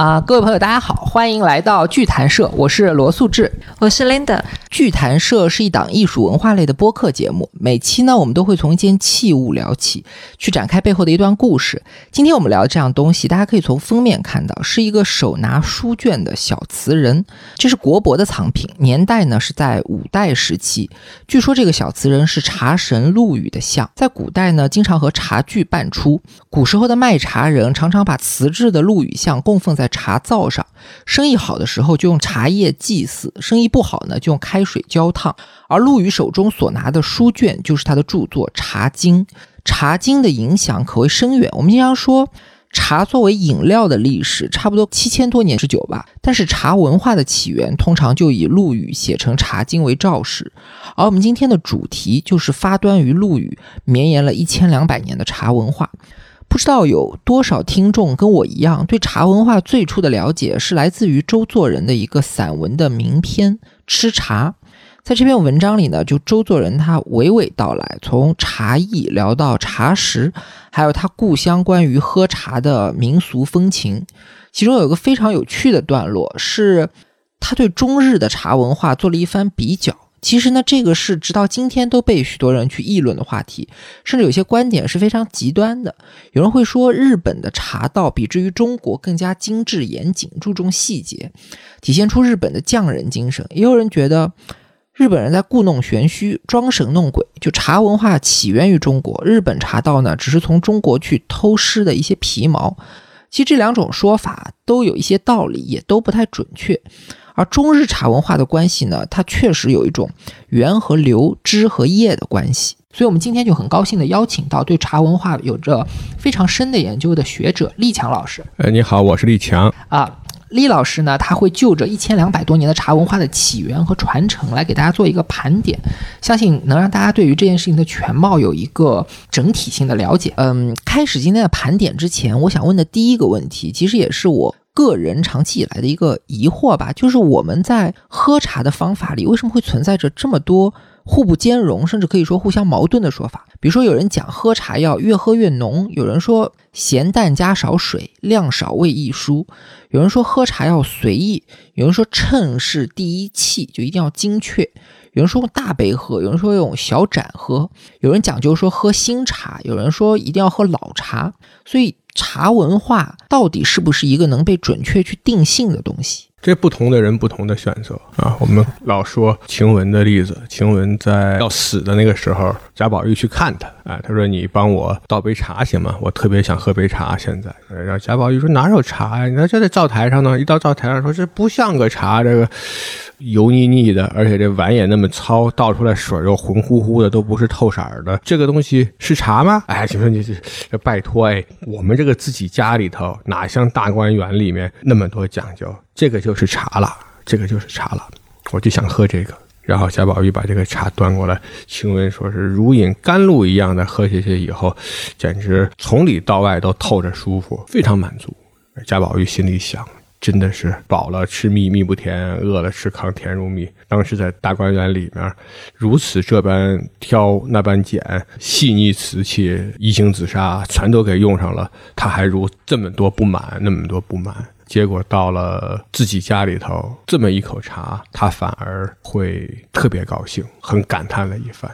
啊，各位朋友，大家好，欢迎来到剧谈社，我是罗素志，我是 Linda。剧谈社是一档艺术文化类的播客节目，每期呢，我们都会从一件器物聊起，去展开背后的一段故事。今天我们聊的这样东西，大家可以从封面看到，是一个手拿书卷的小瓷人，这是国博的藏品，年代呢是在五代时期。据说这个小瓷人是茶神陆羽的像，在古代呢，经常和茶具伴出。古时候的卖茶人常常把瓷制的陆羽像供奉在茶灶上，生意好的时候就用茶叶祭祀，生意不好呢就用开开水浇烫。而陆羽手中所拿的书卷就是他的著作《茶经》，《茶经》的影响可谓深远。我们经常说，茶作为饮料的历史差不多七千多年之久吧，但是茶文化的起源通常就以陆羽写成《茶经》为肇始。而我们今天的主题就是发端于陆羽，绵延了一千两百年的茶文化。不知道有多少听众跟我一样，对茶文化最初的了解是来自于周作人的一个散文的名篇《吃茶》。在这篇文章里呢，就周作人他娓娓道来，从茶艺聊到茶食，还有他故乡关于喝茶的民俗风情。其中有一个非常有趣的段落，是他对中日的茶文化做了一番比较。其实呢，这个是直到今天都被许多人去议论的话题，甚至有些观点是非常极端的。有人会说，日本的茶道比之于中国更加精致严谨，注重细节，体现出日本的匠人精神。也有人觉得，日本人在故弄玄虚、装神弄鬼。就茶文化起源于中国，日本茶道呢，只是从中国去偷师的一些皮毛。其实这两种说法都有一些道理，也都不太准确。而中日茶文化的关系呢，它确实有一种源和流、枝和叶的关系。所以，我们今天就很高兴的邀请到对茶文化有着非常深的研究的学者厉强老师。呃，你好，我是厉强啊。厉老师呢，他会就着一千两百多年的茶文化的起源和传承来给大家做一个盘点，相信能让大家对于这件事情的全貌有一个整体性的了解。嗯，开始今天的盘点之前，我想问的第一个问题，其实也是我。个人长期以来的一个疑惑吧，就是我们在喝茶的方法里，为什么会存在着这么多互不兼容，甚至可以说互相矛盾的说法？比如说，有人讲喝茶要越喝越浓，有人说咸淡加少水，量少味易疏；有人说喝茶要随意，有人说称是第一器，就一定要精确；有人说用大杯喝，有人说用小盏喝；有人讲究说喝新茶，有人说一定要喝老茶，所以。茶文化到底是不是一个能被准确去定性的东西？这不同的人不同的选择啊。我们老说晴雯的例子，晴雯在要死的那个时候，贾宝玉去看他，哎，他说：“你帮我倒杯茶行吗？我特别想喝杯茶。”现在，然后贾宝玉说：“哪有茶呀？你看这在灶台上呢。”一到灶台上说：“这不像个茶，这个。”油腻腻的，而且这碗也那么糙，倒出来水又浑乎乎的，都不是透色的。这个东西是茶吗？哎，请问你这这拜托哎，我们这个自己家里头哪像大观园里面那么多讲究？这个就是茶了，这个就是茶了。我就想喝这个。然后贾宝玉把这个茶端过来，晴雯说是如饮甘露一样的喝下去以后，简直从里到外都透着舒服，非常满足。贾宝玉心里想。真的是饱了吃蜜蜜不甜，饿了吃糠甜如蜜。当时在大观园里面，如此这般挑那般拣，细腻瓷器、怡情紫砂全都给用上了，他还如这么多不满，那么多不满。结果到了自己家里头，这么一口茶，他反而会特别高兴，很感叹了一番。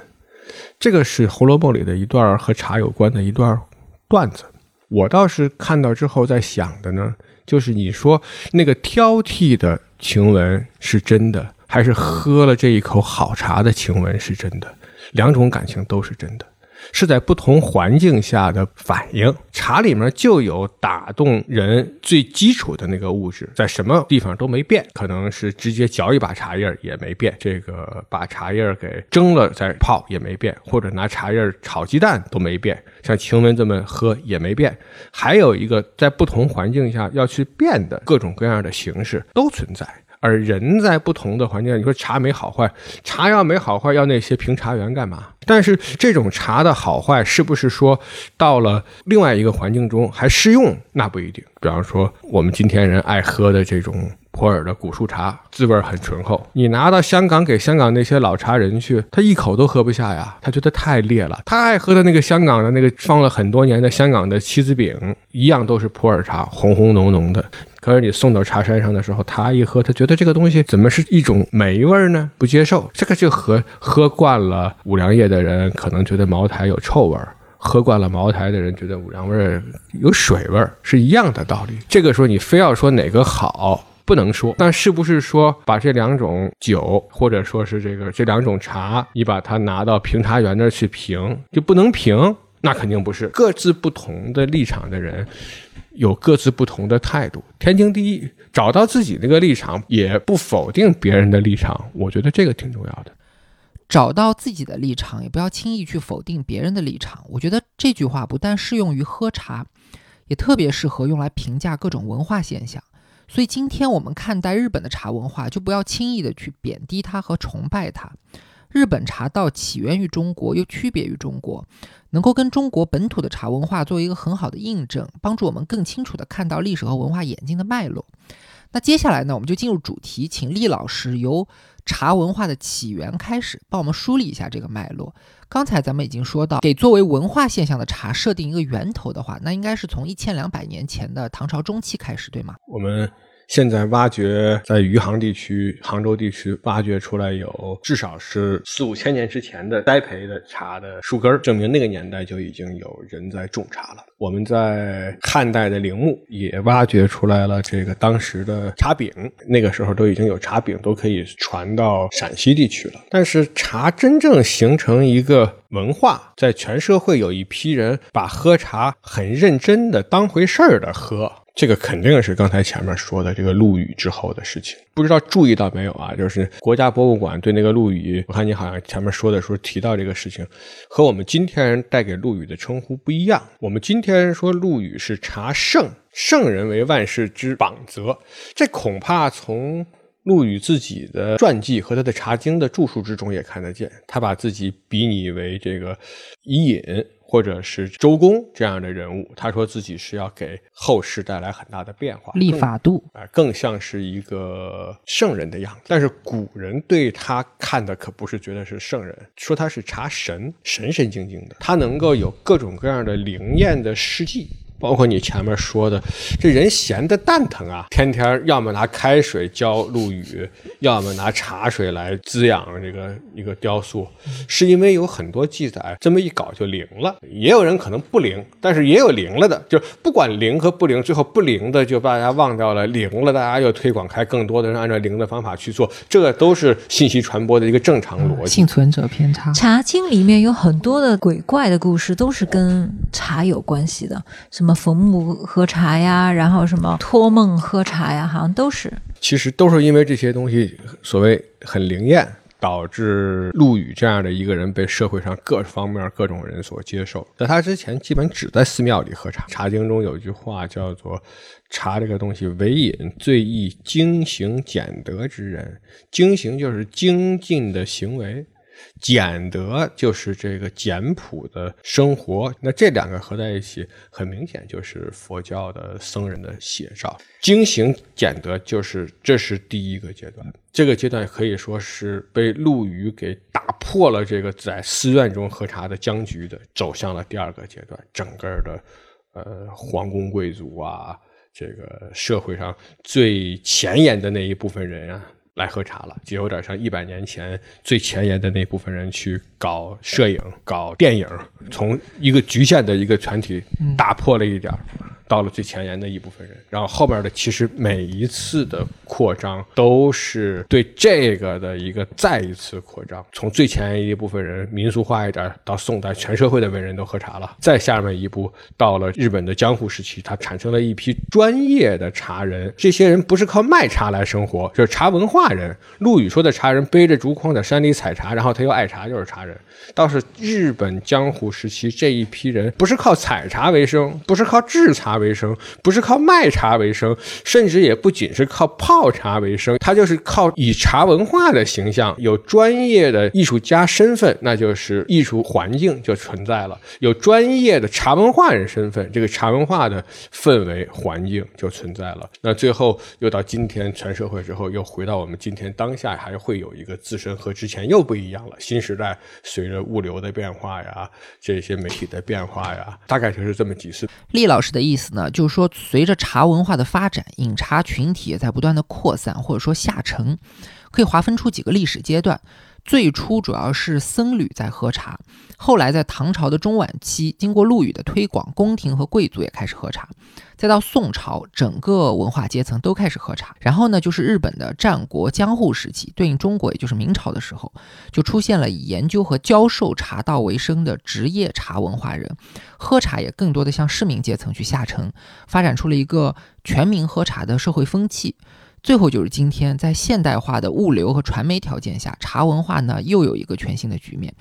这个是《红楼梦》里的一段和茶有关的一段段子。我倒是看到之后在想的呢。就是你说那个挑剔的晴雯是真的，还是喝了这一口好茶的晴雯是真的？两种感情都是真的。是在不同环境下的反应。茶里面就有打动人最基础的那个物质，在什么地方都没变。可能是直接嚼一把茶叶也没变，这个把茶叶给蒸了再泡也没变，或者拿茶叶炒鸡蛋都没变。像晴雯这么喝也没变。还有一个在不同环境下要去变的各种各样的形式都存在。而人在不同的环境，你说茶没好坏，茶要没好坏，要那些评茶员干嘛？但是这种茶的好坏，是不是说到了另外一个环境中还适用？那不一定。比方说，我们今天人爱喝的这种。普洱的古树茶，滋味很醇厚。你拿到香港给香港那些老茶人去，他一口都喝不下呀，他觉得太烈了。他爱喝的那个香港的那个放了很多年的香港的七子饼，一样都是普洱茶，红红浓浓的。可是你送到茶山上的时候，他一喝，他觉得这个东西怎么是一种霉味呢？不接受。这个就和喝惯了五粮液的人可能觉得茅台有臭味儿。喝惯了茅台的人觉得五粮味儿有水味儿是一样的道理。这个时候你非要说哪个好，不能说。但是不是说把这两种酒，或者说是这个这两种茶，你把它拿到评茶员那儿去评，就不能评？那肯定不是。各自不同的立场的人，有各自不同的态度。天经地义，找到自己那个立场，也不否定别人的立场。我觉得这个挺重要的。找到自己的立场，也不要轻易去否定别人的立场。我觉得这句话不但适用于喝茶，也特别适合用来评价各种文化现象。所以今天我们看待日本的茶文化，就不要轻易的去贬低它和崇拜它。日本茶道起源于中国，又区别于中国，能够跟中国本土的茶文化做一个很好的印证，帮助我们更清楚地看到历史和文化演进的脉络。那接下来呢，我们就进入主题，请厉老师由。茶文化的起源开始，帮我们梳理一下这个脉络。刚才咱们已经说到，给作为文化现象的茶设定一个源头的话，那应该是从一千两百年前的唐朝中期开始，对吗？我们。现在挖掘在余杭地区、杭州地区挖掘出来有至少是四五千年之前的栽培的茶的树根，证明那个年代就已经有人在种茶了。我们在汉代的陵墓也挖掘出来了这个当时的茶饼，那个时候都已经有茶饼都可以传到陕西地区了。但是茶真正形成一个文化，在全社会有一批人把喝茶很认真的当回事儿的喝。这个肯定是刚才前面说的这个陆羽之后的事情，不知道注意到没有啊？就是国家博物馆对那个陆羽，我看你好像前面说的时候提到这个事情，和我们今天带给陆羽的称呼不一样。我们今天说陆羽是茶圣，圣人为万世之榜则，这恐怕从陆羽自己的传记和他的《茶经》的著述之中也看得见，他把自己比拟为这个伊尹。或者是周公这样的人物，他说自己是要给后世带来很大的变化，立法度啊，更像是一个圣人的样子。但是古人对他看的可不是觉得是圣人，说他是查神，神神经经的，他能够有各种各样的灵验的事迹。包括你前面说的，这人闲的蛋疼啊，天天要么拿开水浇陆羽，要么拿茶水来滋养这个一个雕塑，是因为有很多记载，这么一搞就灵了。也有人可能不灵，但是也有灵了的，就不管灵和不灵，最后不灵的就把大家忘掉了，灵了大家又推广开，更多的人按照灵的方法去做，这个都是信息传播的一个正常逻辑。幸存者偏差。茶经里面有很多的鬼怪的故事，都是跟茶有关系的，什么。什么逢木喝茶呀，然后什么托梦喝茶呀，好像都是。其实都是因为这些东西所谓很灵验，导致陆羽这样的一个人被社会上各方面各种人所接受。在他之前，基本只在寺庙里喝茶。《茶经》中有句话叫做：“茶这个东西，唯饮最易精行俭德之人。精行就是精进的行为。”简德就是这个简朴的生活，那这两个合在一起，很明显就是佛教的僧人的写照。精行简德就是这是第一个阶段，这个阶段可以说是被陆羽给打破了这个在寺院中喝茶的僵局的，走向了第二个阶段。整个的呃皇宫贵族啊，这个社会上最前沿的那一部分人啊。来喝茶了，就有点像一百年前最前沿的那部分人去搞摄影、搞电影，从一个局限的一个团体打破了一点。到了最前沿的一部分人，然后后边的其实每一次的扩张都是对这个的一个再一次扩张。从最前沿一部分人民俗化一点，到宋代全社会的文人都喝茶了。再下面一步到了日本的江户时期，它产生了一批专业的茶人。这些人不是靠卖茶来生活，就是茶文化人。陆羽说的茶人背着竹筐在山里采茶，然后他又爱茶，就是茶人。倒是日本江户时期这一批人不是靠采茶为生，不是靠制茶。为生，不是靠卖茶为生，甚至也不仅是靠泡茶为生，他就是靠以茶文化的形象，有专业的艺术家身份，那就是艺术环境就存在了；有专业的茶文化人身份，这个茶文化的氛围环境就存在了。那最后又到今天全社会之后，又回到我们今天当下，还会有一个自身和之前又不一样了。新时代随着物流的变化呀，这些媒体的变化呀，大概就是这么几次。厉老师的意思呢，就是说，随着茶文化的发展，饮茶群体也在不断的扩散，或者说下沉，可以划分出几个历史阶段。最初主要是僧侣在喝茶，后来在唐朝的中晚期，经过陆羽的推广，宫廷和贵族也开始喝茶，再到宋朝，整个文化阶层都开始喝茶。然后呢，就是日本的战国江户时期，对应中国也就是明朝的时候，就出现了以研究和教授茶道为生的职业茶文化人，喝茶也更多的向市民阶层去下沉，发展出了一个全民喝茶的社会风气。最后就是今天，在现代化的物流和传媒条件下，茶文化呢又有一个全新的局面。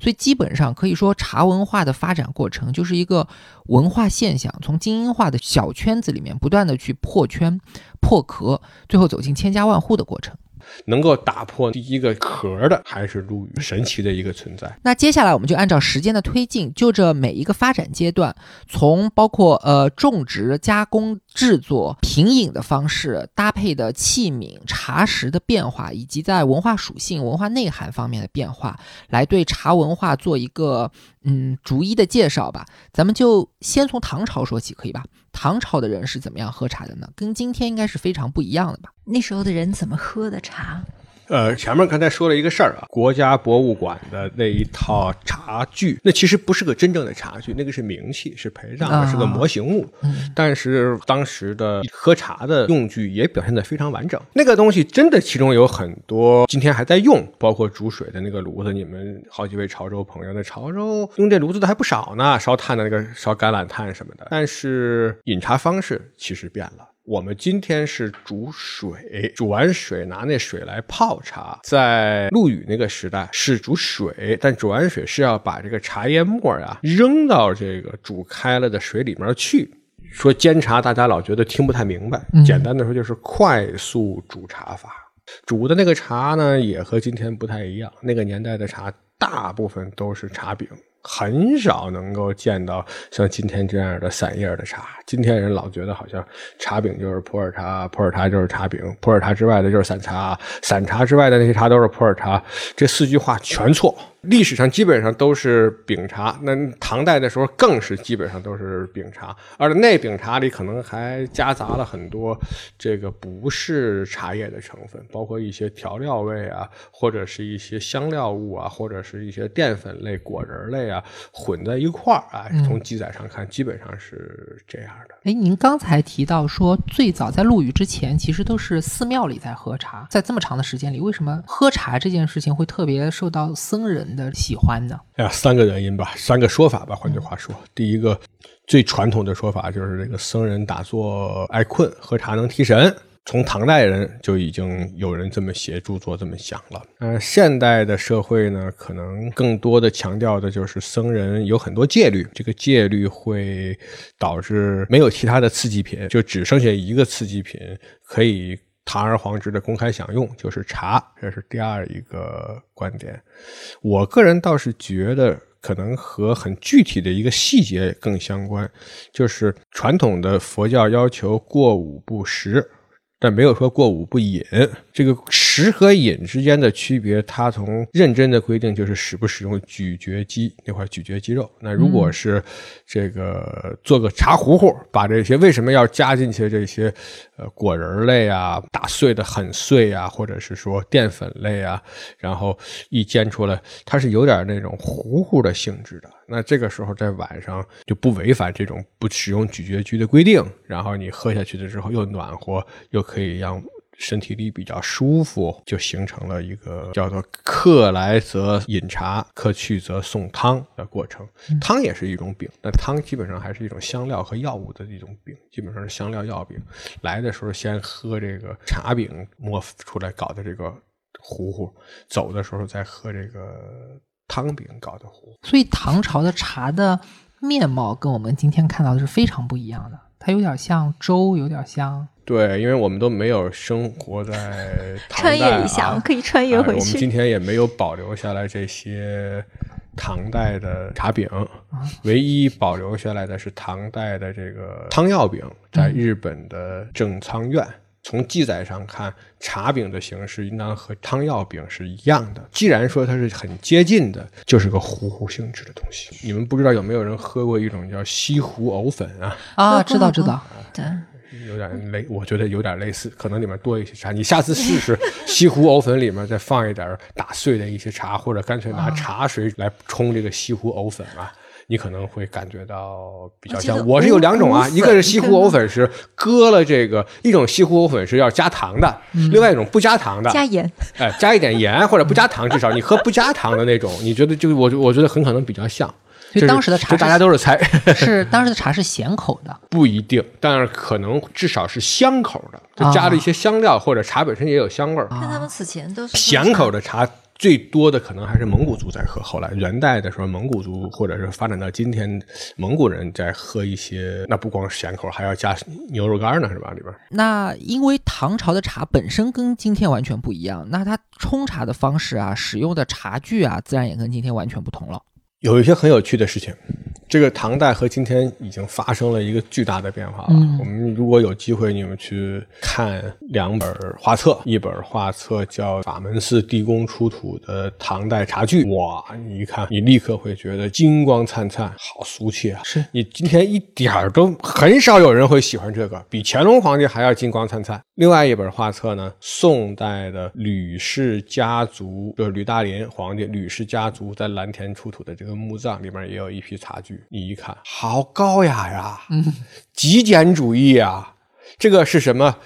所以基本上可以说，茶文化的发展过程就是一个文化现象从精英化的小圈子里面不断的去破圈、破壳，最后走进千家万户的过程。能够打破第一个壳的，还是陆羽，神奇的一个存在。那接下来我们就按照时间的推进，就这每一个发展阶段，从包括呃种植、加工、制作、品饮的方式，搭配的器皿、茶食的变化，以及在文化属性、文化内涵方面的变化，来对茶文化做一个嗯逐一的介绍吧。咱们就先从唐朝说起，可以吧？唐朝的人是怎么样喝茶的呢？跟今天应该是非常不一样的吧？那时候的人怎么喝的茶？呃，前面刚才说了一个事儿啊，国家博物馆的那一套茶具，那其实不是个真正的茶具，那个是名器，是陪葬的，是个模型物。但是当时的喝茶的用具也表现得非常完整。那个东西真的其中有很多今天还在用，包括煮水的那个炉子，你们好几位潮州朋友，那潮州用这炉子的还不少呢，烧炭的那个烧橄榄炭什么的。但是饮茶方式其实变了。我们今天是煮水，煮完水拿那水来泡茶。在陆羽那个时代是煮水，但煮完水是要把这个茶叶末呀扔到这个煮开了的水里面去。说煎茶，大家老觉得听不太明白。简单的说就是快速煮茶法。煮的那个茶呢，也和今天不太一样。那个年代的茶大部分都是茶饼。很少能够见到像今天这样的散叶的茶。今天人老觉得好像茶饼就是普洱茶，普洱茶就是茶饼，普洱茶之外的就是散茶，散茶之外的那些茶都是普洱茶。这四句话全错。历史上基本上都是饼茶，那唐代的时候更是基本上都是饼茶，而那饼茶里可能还夹杂了很多这个不是茶叶的成分，包括一些调料味啊，或者是一些香料物啊，或者是一些淀粉类、果仁类啊混在一块儿啊。从记载上看，基本上是这样的。哎，您刚才提到说，最早在陆羽之前，其实都是寺庙里在喝茶，在这么长的时间里，为什么喝茶这件事情会特别受到僧人？的喜欢的，哎呀，三个原因吧，三个说法吧。换句话说，第一个最传统的说法就是这个僧人打坐爱困，喝茶能提神。从唐代人就已经有人这么写著作，这么想了。呃，现代的社会呢，可能更多的强调的就是僧人有很多戒律，这个戒律会导致没有其他的刺激品，就只剩下一个刺激品可以。堂而皇之的公开享用就是茶，这是第二一个观点。我个人倒是觉得，可能和很具体的一个细节更相关，就是传统的佛教要求过午不食。但没有说过午不饮，这个食和饮之间的区别，它从认真的规定就是使不使用咀嚼肌那块咀嚼肌肉。那如果是这个做个茶糊糊，把这些为什么要加进去这些果仁类啊，打碎的很碎啊，或者是说淀粉类啊，然后一煎出来，它是有点那种糊糊的性质的。那这个时候在晚上就不违反这种不使用咀嚼肌的规定，然后你喝下去的时候又暖和，又可以让身体里比较舒服，就形成了一个叫做“客来则饮茶，客去则送汤”的过程。汤也是一种饼，那汤基本上还是一种香料和药物的一种饼，基本上是香料药饼。来的时候先喝这个茶饼磨出来搞的这个糊糊，走的时候再喝这个。汤饼搞的糊，所以唐朝的茶的面貌跟我们今天看到的是非常不一样的。它有点像粥，有点像对，因为我们都没有生活在 唐穿代越一下，可以穿越哎回去。我们今天也没有保留下来这些唐代的茶饼，唯一保留下来的是唐代的这个汤药饼，在日本的正仓院。从记载上看，茶饼的形式应当和汤药饼是一样的。既然说它是很接近的，就是个糊糊性质的东西。你们不知道有没有人喝过一种叫西湖藕粉啊？啊，知道知道，对，有点类，我觉得有点类似，可能里面多一些茶。你下次试试 西湖藕粉里面再放一点打碎的一些茶，或者干脆拿茶水来冲这个西湖藕粉啊。你可能会感觉到比较像。我是有两种啊，一个是西湖藕粉是搁了这个，一种西湖藕粉是要加糖的，另外一种不加糖的，加盐，哎，加一点盐或者不加糖，至少你喝不加糖的那种，你觉得就我我觉得很可能比较像。所以当时的茶这大家都是猜，是当时的茶是咸口的，不一定，但是可能至少是香口的，就加了一些香料，或者茶本身也有香味儿。看他们此前都是咸口的茶最多的可能还是蒙古族在喝，后来元代的时候，蒙古族或者是发展到今天，蒙古人在喝一些，那不光是咸口，还要加牛肉干呢，是吧？里边那因为唐朝的茶本身跟今天完全不一样，那它冲茶的方式啊，使用的茶具啊，自然也跟今天完全不同了。有一些很有趣的事情。这个唐代和今天已经发生了一个巨大的变化了。嗯我们如果有机会，你们去看两本画册，一本画册叫《法门寺地宫出土的唐代茶具》，哇，你一看，你立刻会觉得金光灿灿，好俗气啊！是你今天一点儿都很少有人会喜欢这个，比乾隆皇帝还要金光灿灿。另外一本画册呢，宋代的吕氏家族，就是吕大林皇帝吕氏家族在蓝田出土的这个墓葬里面也有一批茶具，你一看，好高雅呀，嗯，极简主义啊，这个是什么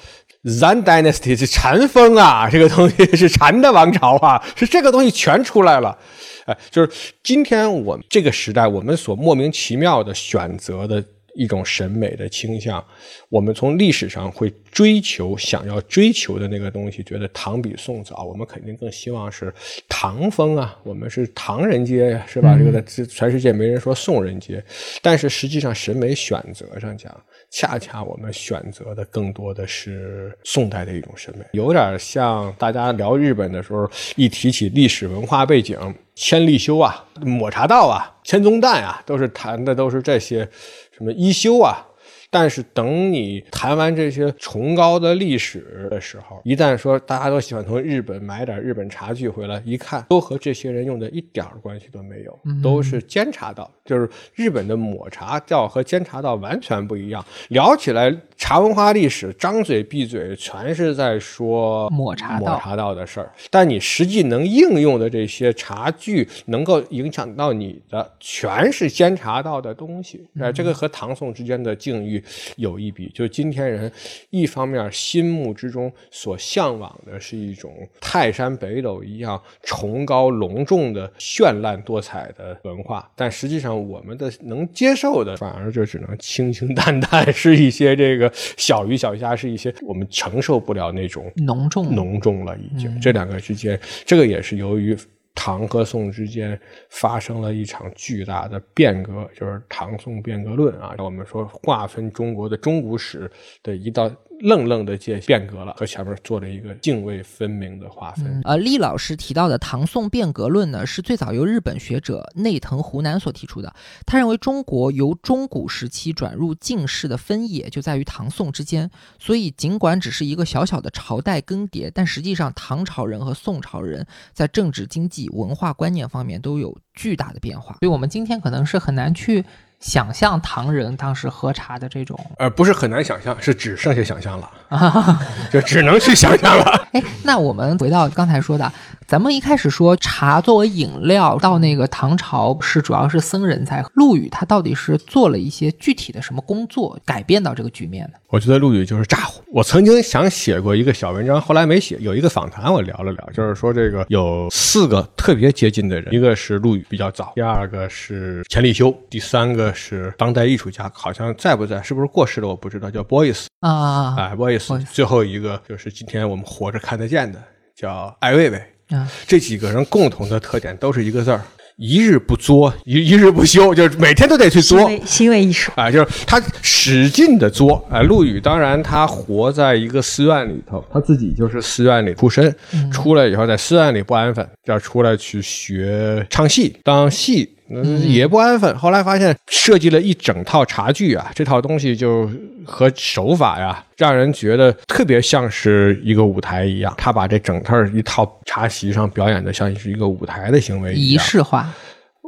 ？Zan Dynasty 是禅风啊，这个东西是禅的王朝啊，是这个东西全出来了。哎，就是今天我们这个时代，我们所莫名其妙的选择的一种审美的倾向，我们从历史上会追求想要追求的那个东西，觉得唐比宋早，我们肯定更希望是唐风啊，我们是唐人街呀，是吧？这个在这全世界没人说宋人街，但是实际上审美选择上讲，恰恰我们选择的更多的是宋代的一种审美，有点像大家聊日本的时候，一提起历史文化背景，千利休啊、抹茶道啊、千宗旦啊，都是谈的都是这些什么一休啊。但是等你谈完这些崇高的历史的时候，一旦说大家都喜欢从日本买点日本茶具回来，一看都和这些人用的一点儿关系都没有，都是煎茶道，就是日本的抹茶道和煎茶道完全不一样。聊起来茶文化历史，张嘴闭嘴全是在说抹茶道抹茶道的事儿，但你实际能应用的这些茶具，能够影响到你的，全是煎茶道的东西。哎、这个和唐宋之间的境遇有一笔，就是今天人一方面心目之中所向往的是一种泰山北斗一样崇高隆重的绚烂多彩的文化，但实际上我们的能接受的，反而就只能清清淡淡，是一些这个小鱼小虾，是一些我们承受不了那种浓重浓重了，已经。这两个之间，这个也是由于唐和宋之间发生了一场巨大的变革，就是唐宋变革论啊。我们说划分中国的中古史的一道愣愣的界变革了，和前面做了一个泾渭分明的划分。呃，厉老师提到的唐宋变革论呢，是最早由日本学者内藤湖南所提出的。他认为中国由中古时期转入近世的分野就在于唐宋之间，所以尽管只是一个小小的朝代更迭，但实际上唐朝人和宋朝人在政治、经济、文化观念方面都有巨大的变化。所以，我们今天可能是很难去想象唐人当时喝茶的这种。呃，不是很难想象，是只剩下想象了，就只能去想象了。哎，那我们回到刚才说的，咱们一开始说茶作为饮料，到那个唐朝是主要是僧人才。陆羽他到底是做了一些具体的什么工作，改变到这个局面呢？我觉得陆羽就是咋呼。我曾经想写过一个小文章，后来没写。有一个访谈，我聊了聊，就是说这个有四个特别接近的人，一个是陆羽比较早，第二个是钱理修，第三个是当代艺术家，好像在不在，是不是过世了我不知道，叫 Boyce，啊哎，Boyce。最后一个就是今天我们活着看得见的，叫艾未未。啊，这几个人共同的特点都是一个字儿，一日不作，一一日不休，就是每天都得去作。行为艺术，啊，就是他使劲的作。啊，陆羽当然他活在一个寺院里头，他自己就是寺院里出身，出来以后在寺院里不安分，要出来去学唱戏，当戏。嗯，也不安分。后来发现设计了一整套茶具啊，这套东西就和手法呀，让人觉得特别像是一个舞台一样。他把这整套一套茶席上表演的像是一个舞台的行为一仪，式化、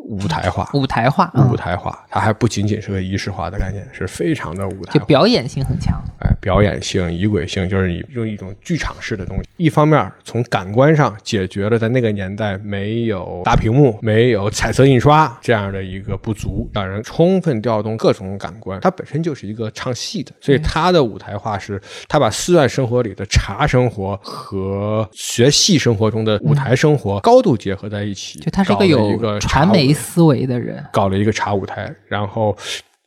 舞台化。舞台化，嗯舞台化，它还不仅仅是个仪式化的概念，是非常的舞台化。就表演性很强。哎，表演性、仪轨性，就是你用一种剧场式的东西。一方面从感官上解决了在那个年代没有大屏幕、没有彩色印刷这样的一个不足，让人充分调动各种感官。它本身就是一个唱戏的，所以它的舞台化是，它把寺院生活里的茶生活和学戏生活中的舞台生活高度结合在一起。就它是一有个传茶舞媒思维的人，搞了一个茶舞台，然后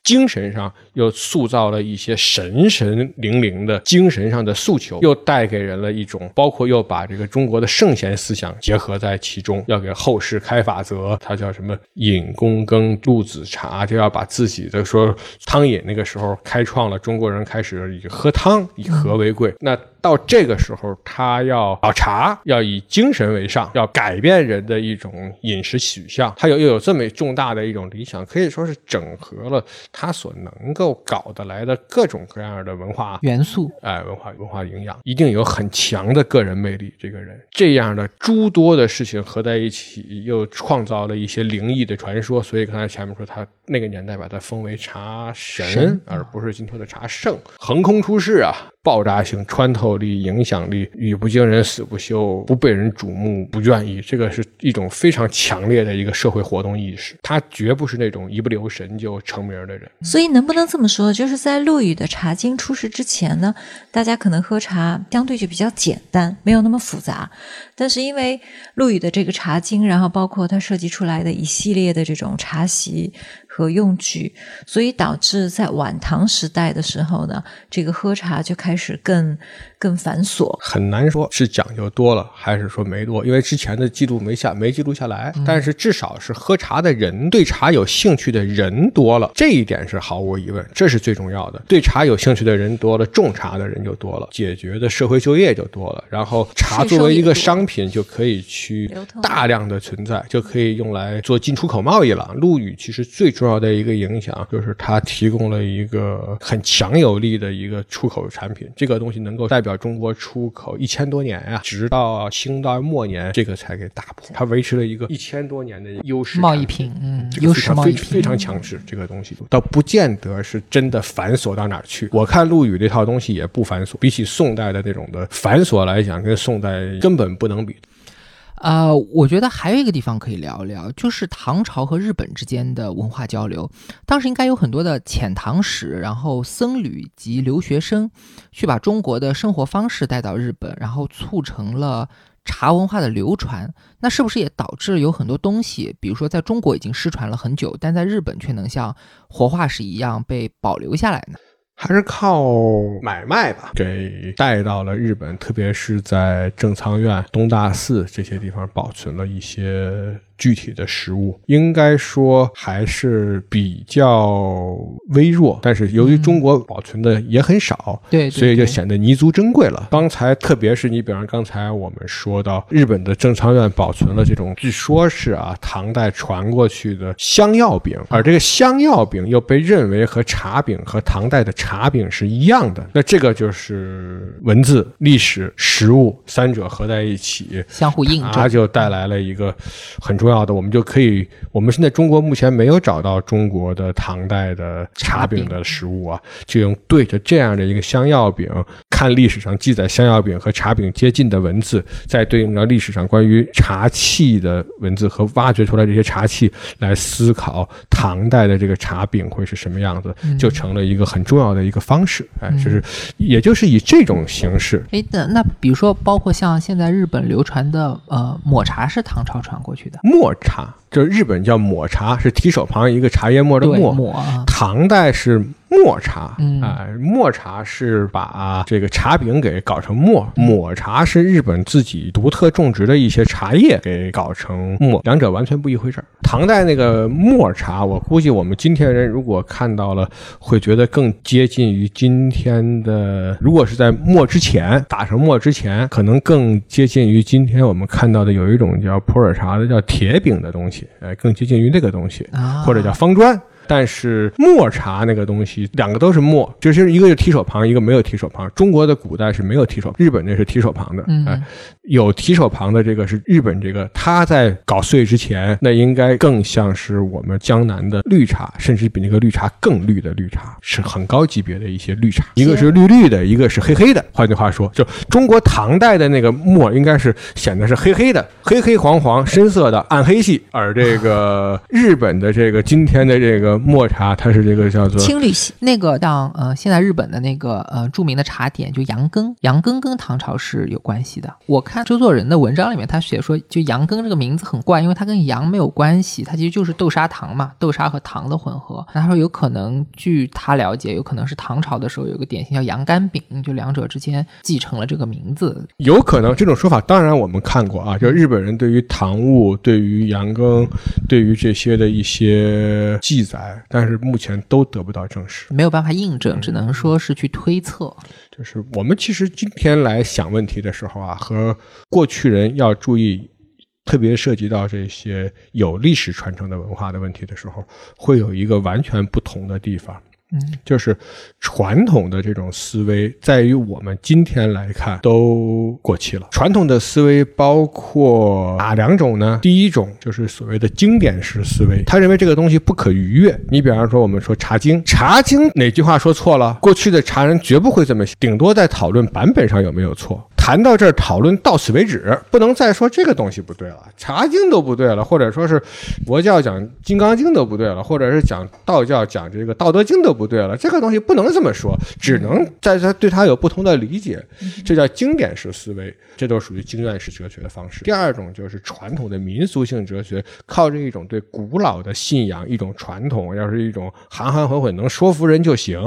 精神上又塑造了一些神神灵灵的精神上的诉求，又带给人了一种，包括又把这个中国的圣贤思想结合在其中，要给后世开法则，它叫什么饮躬耕入子茶，就要把自己的说汤饮那个时候开创了中国人开始以喝汤以和为贵，那。到这个时候，他要搞茶，要以精神为上，要改变人的一种饮食取向。他有又有这么重大的一种理想，可以说是整合了他所能够搞得来的各种各样的文化元素哎，文化文化营养，一定有很强的个人魅力。这个人这样的诸多的事情合在一起，又创造了一些灵异的传说。所以刚才前面说他那个年代把他封为茶神，神而不是今天的茶圣，横空出世啊！爆炸性、穿透力、影响力，语不惊人死不休，不被人瞩目，不愿意，这个是一种非常强烈的一个社会活动意识。他绝不是那种一不留神就成名的人。所以能不能这么说，就是在陆羽的《茶经》出世之前呢，大家可能喝茶相对就比较简单，没有那么复杂。但是因为陆羽的这个《茶经》，然后包括他设计出来的一系列的这种茶席和用具，所以导致在晚唐时代的时候呢，这个喝茶就开始更更繁琐。很难说是讲究多了，还是说没多，因为之前的记录没下没记录下来。但是至少是喝茶的人，对茶有兴趣的人多了，这一点是毫无疑问，这是最重要的。对茶有兴趣的人多了，种茶的人就多了，解决的社会就业就多了，然后茶作为一个商品就可以去大量的存在，就可以用来做进出口贸易了。陆羽其实最重要的一个影响就是它提供了一个很强有力的一个出口产品，这个东西能够代表中国出口一千多年啊，直到清代末年这个才给打破，它维持了一个一千多年的优势贸易品，嗯，这个优势贸易品，非常强势，这个东西倒不见得是真的繁琐到哪儿去。我看陆羽这套东西也不繁琐，比起宋代的那种的繁琐来讲，跟宋代根本不能比。呃，我觉得还有一个地方可以聊聊，就是唐朝和日本之间的文化交流。当时应该有很多的遣唐使，然后僧侣及留学生，去把中国的生活方式带到日本，然后促成了茶文化的流传。那是不是也导致有很多东西，比如说在中国已经失传了很久，但在日本却能像活化石一样被保留下来呢？还是靠买卖吧，给带到了日本，特别是在正仓院、东大寺这些地方保存了一些具体的实物。应该说还是比较微弱，但是由于中国保存的也很少，对对所以就显得弥足珍贵了。刚才特别是你，比方刚才我们说到日本的正仓院保存了这种，据说是啊唐代传过去的香药饼，而这个香药饼又被认为和茶饼和唐代的茶饼是一样的。那这个就是文字、历史、实物三者合在一起，相互印证。它就带来了一个很重要的，我们就可以，我们现在中国目前没有找到中国的唐代的茶饼的食物啊，就用对着这样的一个香药饼，看历史上记载香药饼和茶饼接近的文字，再对应到历史上关于茶器的文字和挖掘出来这些茶器，来思考唐代的这个茶饼会是什么样子，就成了一个很重要的一个方式。哎，就是也就是以这种形式，哎，那那比如说，包括像现在日本流传的呃抹茶是唐朝传过去的，抹茶，就是日本叫抹茶，是提手旁一个茶叶末的。抹啊，唐代是抹茶，嗯啊、抹茶是把这个茶饼给搞成沫，抹茶是日本自己独特种植的一些茶叶给搞成沫，两者完全不一回事儿。唐代那个抹茶，我估计我们今天人如果看到了，会觉得更接近于今天的，如果是在沫之前打成沫之前，可能更接近于今天我们看到的有一种叫普洱茶的叫铁饼的东西，哎，更接近于那个东西。啊，或者叫方砖。但是墨茶那个东西，两个都是墨，就是一个是提手旁，一个没有提手旁。中国的古代是没有提手，日本那是提手旁的。嗯哎，有提手旁的这个是日本这个，它在搞碎之前，那应该更像是我们江南的绿茶，甚至比那个绿茶更绿的绿茶，是很高级别的一些绿茶。一个是绿绿的，一个是黑黑的。换句话说，就中国唐代的那个墨，应该是显得是黑黑的，黑黑黄黄、深色的暗黑系，而这个日本的这个今天的这个抹茶，它是这个叫做青绿系。那个像呃，现在日本的那个呃著名的茶点就羊羹，羊羹跟唐朝是有关系的。我看周作人的文章里面，他写说，就羊羹这个名字很怪，因为它跟羊没有关系，它其实就是豆沙糖嘛，豆沙和糖的混合。那他说有可能，据他了解，有可能是唐朝的时候有个点心叫羊肝饼，就两者之间继承了这个名字。有可能这种说法，当然我们看过啊，就日本人对于唐物、对于羊羹、对于这些的一些记载，但是目前都得不到证实。没有办法印证，只能说是去推测。就是我们其实今天来想问题的时候啊，和过去人要注意，特别涉及到这些有历史传承的文化的问题的时候，会有一个完全不同的地方。嗯，就是传统的这种思维，在于我们今天来看都过期了。传统的思维包括哪两种呢？第一种就是所谓的经典式思维，他认为这个东西不可逾越。你比方说，我们说《茶经》，《茶经》哪句话说错了？过去的茶人绝不会这么写，顶多在讨论版本上有没有错。谈到这儿，讨论到此为止，不能再说这个东西不对了，《茶经》都不对了，或者说是佛教讲《金刚经》都不对了，或者是讲道教讲这个《道德经》都不对了，这个东西不能这么说，只能在他对他有不同的理解，这叫经典式思维，这都属于经验式哲学的方式。第二种就是传统的民俗性哲学，靠着一种对古老的信仰，一种传统，要是一种含含混混能说服人就行。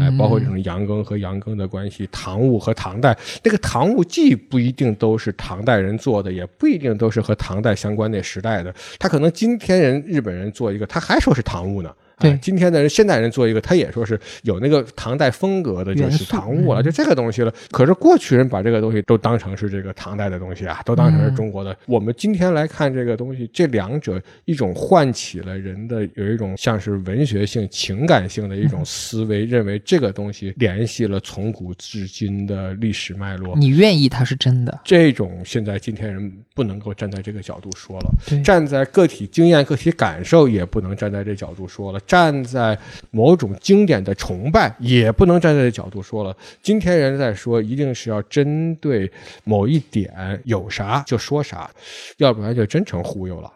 哎，包括这种羊羹和羊羹的关系，唐物和唐代，那个唐物既不一定都是唐代人做的，也不一定都是和唐代相关那时代的，他可能今天人日本人做一个，他还说是唐物呢。对。哎今天的人现代人做一个，他也说是有那个唐代风格的，就是唐物了，就这个东西了。可是过去人把这个东西都当成是这个唐代的东西啊，都当成是中国的。我们今天来看这个东西，这两者一种唤起了人的有一种像是文学性、情感性的一种思维，认为这个东西联系了从古至今的历史脉络。你愿意它是真的，这种现在今天人不能够站在这个角度说了，站在个体经验、个体感受也不能站在这角度说了，站在某种经典的崇拜也不能站在这角度说了。今天人在说，一定是要针对某一点有啥就说啥，要不然就真成忽悠了。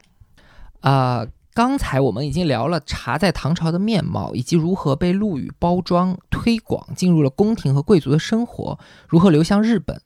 啊、刚才我们已经聊了茶在唐朝的面貌，以及如何被陆羽包装、推广，进入了宫廷和贵族的生活，如何流向日本。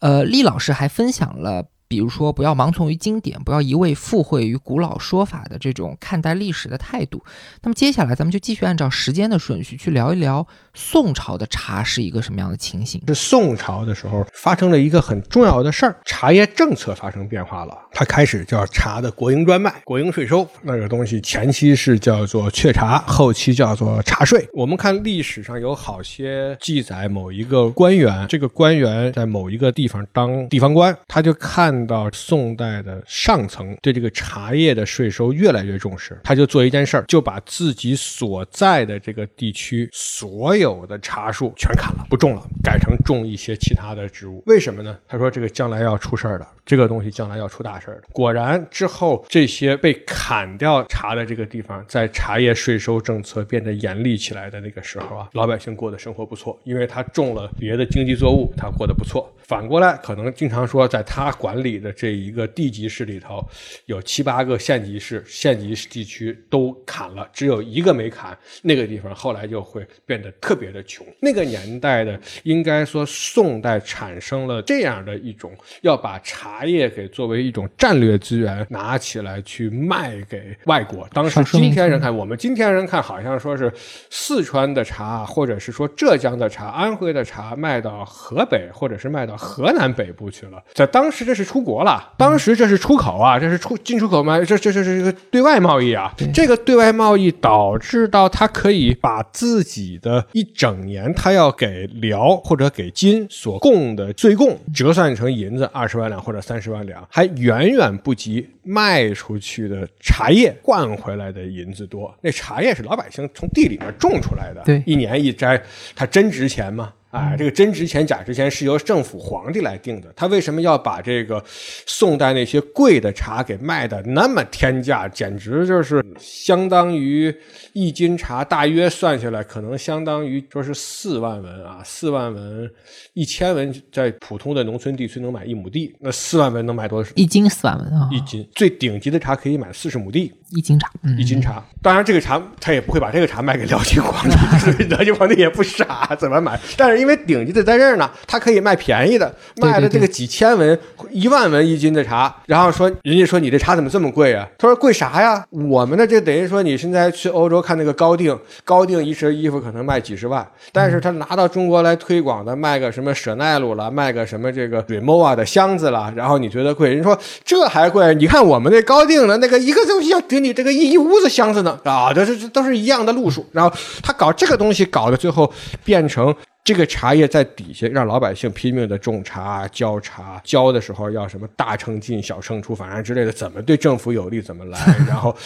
呃，厉老师还分享了，比如说不要盲从于经典，不要一味附会于古老说法的这种看待历史的态度。那么接下来咱们就继续按照时间的顺序去聊一聊宋朝的茶是一个什么样的情形。是宋朝的时候发生了一个很重要的事儿，茶叶政策发生变化了。它开始叫茶的国营专卖、国营税收，那个东西前期是叫做榷茶，后期叫做茶税。我们看历史上有好些记载，某一个官员，这个官员在某一个地方当地方官，他就看到宋代的上层对这个茶叶的税收越来越重视，他就做一件事儿，就把自己所在的这个地区所有有的茶树全砍了，不种了，改成种一些其他的植物。为什么呢？他说这个将来要出事儿的，这个东西将来要出大事儿的。果然之后，这些被砍掉茶的这个地方，在茶叶税收政策变得严厉起来的那个时候啊，老百姓过的生活不错，因为他种了别的经济作物，他过得不错。反过来，可能经常说，在他管理的这一个地级市里头，有七八个县级市、县级地区都砍了，只有一个没砍，那个地方后来就会变得特别的穷。那个年代的，应该说宋代产生了这样的一种要把茶叶给作为一种战略资源拿起来去卖给外国。当时今天人看，我们今天人看好像说是四川的茶，或者是说浙江的茶、安徽的茶卖到河北，或者是卖到河南北部去了。在当时这是出国了，当时这是出口啊，这是出进出口卖，这这这这是一个对外贸易啊。这个对外贸易导致到他可以把自己的一整年他要给辽或者给金所供的税贡折算成银子二十万两或者三十万两，还远远不及卖出去的茶叶灌回来的银子多。那茶叶是老百姓从地里面种出来的，对一年一摘，它真值钱吗？哎，这个真值钱假值钱是由政府皇帝来定的。他为什么要把这个宋代那些贵的茶给卖的那么天价？简直就是相当于一斤茶，大约算下来可能相当于说是四万文啊，四万文，一千文在普通的农村地区能买一亩地，那四万文能买多少？一斤四万文啊，一斤，最顶级的茶可以买四十亩地。一斤茶，嗯一斤茶。当然，这个茶他也不会把这个茶卖给辽金皇帝，所 以 辽金皇帝也不傻，怎么买？但是因为顶级的在这儿呢，他可以卖便宜的，卖了这个几千文、一万文一斤的茶，然后说人家说你这茶怎么这么贵啊？他说贵啥呀？我们的这等于说你现在去欧洲看那个高定，高定一身衣服可能卖几十万，但是他拿到中国来推广的，卖个什么舍奈鲁了，卖个什么这个 Rimowa 的箱子了，然后你觉得贵，人说这还贵？你看我们那高定的那个一个东西要顶你这个一一屋子箱子呢啊，这这这都是一样的路数。然后他搞这个东西，搞的最后变成。这个茶叶在底下让老百姓拼命的种茶、浇茶，浇的时候要什么大秤进、小秤出，反正之类的，怎么对政府有利怎么来，然后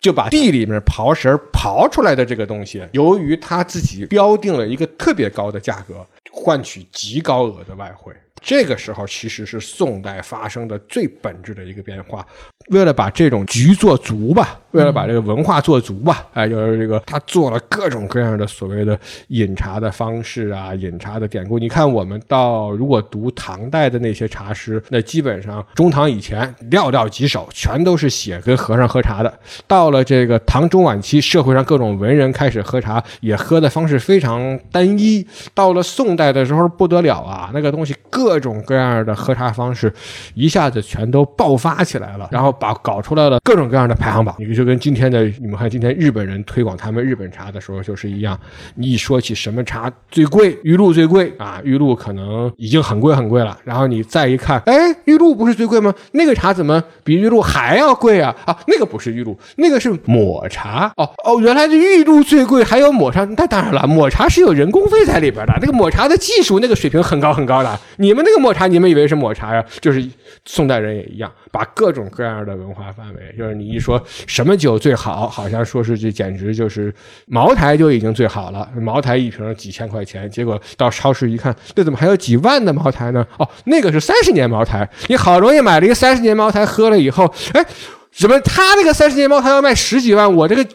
就把地里面刨食刨出来的这个东西，由于他自己标定了一个特别高的价格，换取极高额的外汇。这个时候其实是宋代发生的最本质的一个变化。为了把这种局做足吧，为了把这个文化做足吧，哎，就是这个他做了各种各样的所谓的饮茶的方式啊，饮茶的典故。你看，我们到如果读唐代的那些茶诗，那基本上中唐以前寥寥几首，全都是写跟和尚喝茶的。到了这个唐中晚期，社会上各种文人开始喝茶，也喝的方式非常单一。到了宋代的时候不得了啊，那个东西各种各样的喝茶方式，一下子全都爆发起来了，然后把搞出来了各种各样的排行榜。就跟今天的你们看，今天日本人推广他们日本茶的时候就是一样，你一说起什么茶最贵，玉露最贵啊，玉露可能已经很贵很贵了，然后你再一看，哎，玉露不是最贵吗？那个茶怎么比玉露还要贵啊？啊，那个不是玉露，那个是抹茶。哦哦，原来是玉露最贵，还有抹茶。那当然了，抹茶是有人工费在里边的，那个抹茶的技术那个水平很高很高的。你们那个抹茶，你们以为是抹茶呀？就是宋代人也一样，把各种各样的文化范围，就是你一说什么酒最好，好像说是这简直就是茅台就已经最好了，茅台一瓶几千块钱，结果到超市一看，这怎么还有几万的茅台呢？哦，那个是三十年茅台，你好容易买了一个三十年茅台，喝了以后，哎。什么？他那个三十年茅台要卖十几万，我这个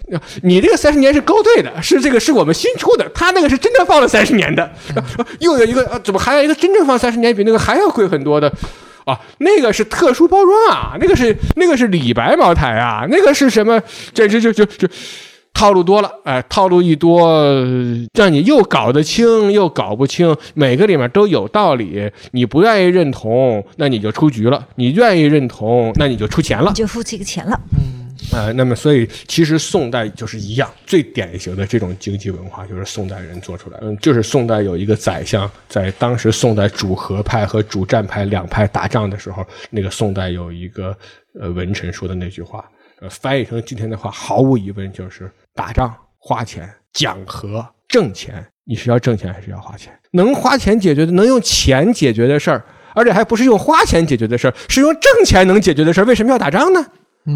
你这个三十年是勾兑的，是这个是我们新出的，他那个是真正放了三十年的。又有一个，啊怎么还有一个真正放三十年比那个还要贵很多的？啊，那个是特殊包装啊，那个是那个是李白茅台啊，那个是什么？这这这这这套路多了，哎，套路一多，让你又搞得清又搞不清，每个里面都有道理。你不愿意认同，那你就出局了；你愿意认同，那你就出钱了你。就付这个钱了。呃，那么所以其实宋代就是一样，最典型的这种经济文化就是宋代人做出来的。嗯，就是宋代有一个宰相，在当时宋代主和派和主战派两派打仗的时候，那个宋代有一个呃文臣说的那句话，呃，翻译成今天的话，毫无疑问就是打仗花钱讲和挣钱，你是要挣钱还是要花钱？能花钱解决的，能用钱解决的事儿。而且还不是用花钱解决的事儿，是用挣钱能解决的事儿。为什么要打仗呢？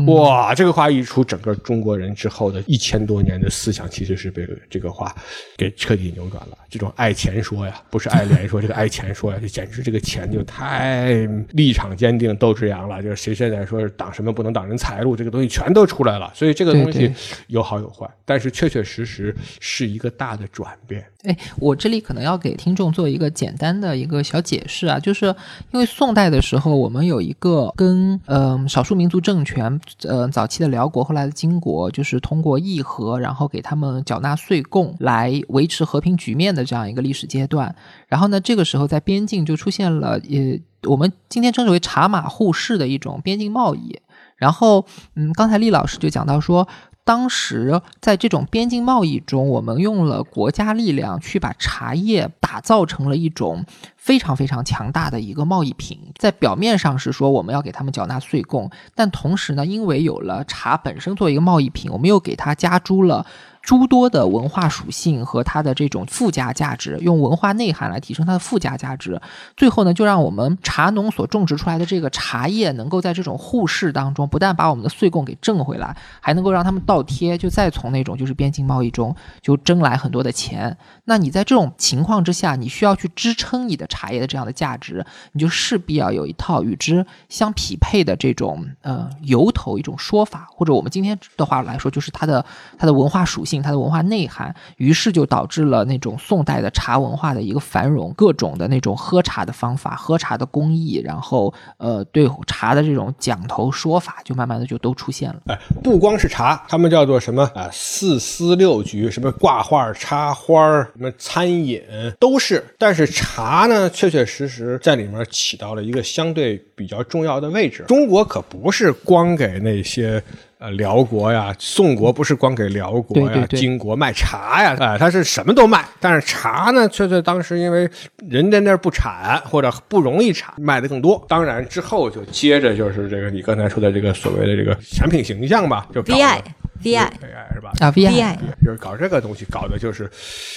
哇，这个话一出，整个中国人之后的一千多年的思想其实是被这个话给彻底扭转了。这种爱钱说呀，不是爱莲说，这个爱钱说呀，这简直这个钱就太立场坚定、斗志扬了。就是谁现在说是挡什么不能挡人财路，这个东西全都出来了。所以这个东西有好有坏，但是确确实实是一个大的转变。哎，我这里可能要给听众做一个简单的一个小解释啊，就是因为宋代的时候，我们有一个跟嗯、少数民族政权呃早期的辽国，后来的金国，就是通过议和，然后给他们缴纳税贡来维持和平局面的这样一个历史阶段。然后呢，这个时候在边境就出现了呃我们今天称之为茶马互市的一种边境贸易。然后嗯，刚才厉老师就讲到说。当时在这种边境贸易中，我们用了国家力量去把茶叶打造成了一种非常非常强大的一个贸易品。在表面上是说我们要给他们缴纳税贡，但同时呢，因为有了茶本身作为一个贸易品，我们又给它加诸了。诸多的文化属性和它的这种附加价值，用文化内涵来提升它的附加价值，最后呢，就让我们茶农所种植出来的这个茶叶，能够在这种互市当中，不但把我们的税贡给挣回来，还能够让他们倒贴，就再从那种就是边境贸易中就挣来很多的钱。那你在这种情况之下，你需要去支撑你的茶叶的这样的价值，你就势必要有一套与之相匹配的这种呃由头一种说法，或者我们今天的话来说，就是它的它的文化属性。它的文化内涵，于是就导致了那种宋代的茶文化的一个繁荣，各种的那种喝茶的方法、喝茶的工艺，然后呃，对茶的这种讲头说法，就慢慢的就都出现了。哎，不光是茶，他们叫做什么啊？四司六局，什么挂画、插花，什么餐饮都是。但是茶呢，确确实实在里面起到了一个相对比较重要的位置。中国可不是光给那些。呃，辽国呀，宋国不是光给辽国呀、金国卖茶呀，哎，他是什么都卖。但是茶呢，确确当时因为人家那儿不产或者不容易产，卖的更多。当然之后就接着就是这个你刚才说的这个所谓的这个产品形象吧，就 VI。VI 是吧？啊，VI 就是搞这个东西，搞的就是，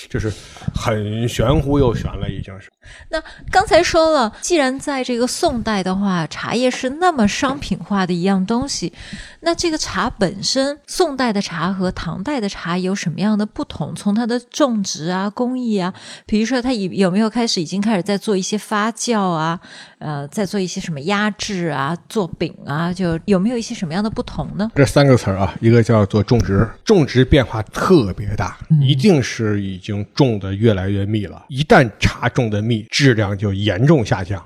就是很玄乎又玄了，已经是。那刚才说了，既然在这个宋代的话，茶叶是那么商品化的一样东西，那这个茶本身，宋代的茶和唐代的茶有什么样的不同？从它的种植啊、工艺啊，比如说它有有没有开始已经开始在做一些发酵啊，呃，在做一些什么压制啊、做饼啊，就有没有一些什么样的不同呢？这三个词儿啊，一个叫。做种植，种植变化特别大，一定是已经种的越来越密了。一旦茶种的密，质量就严重下降。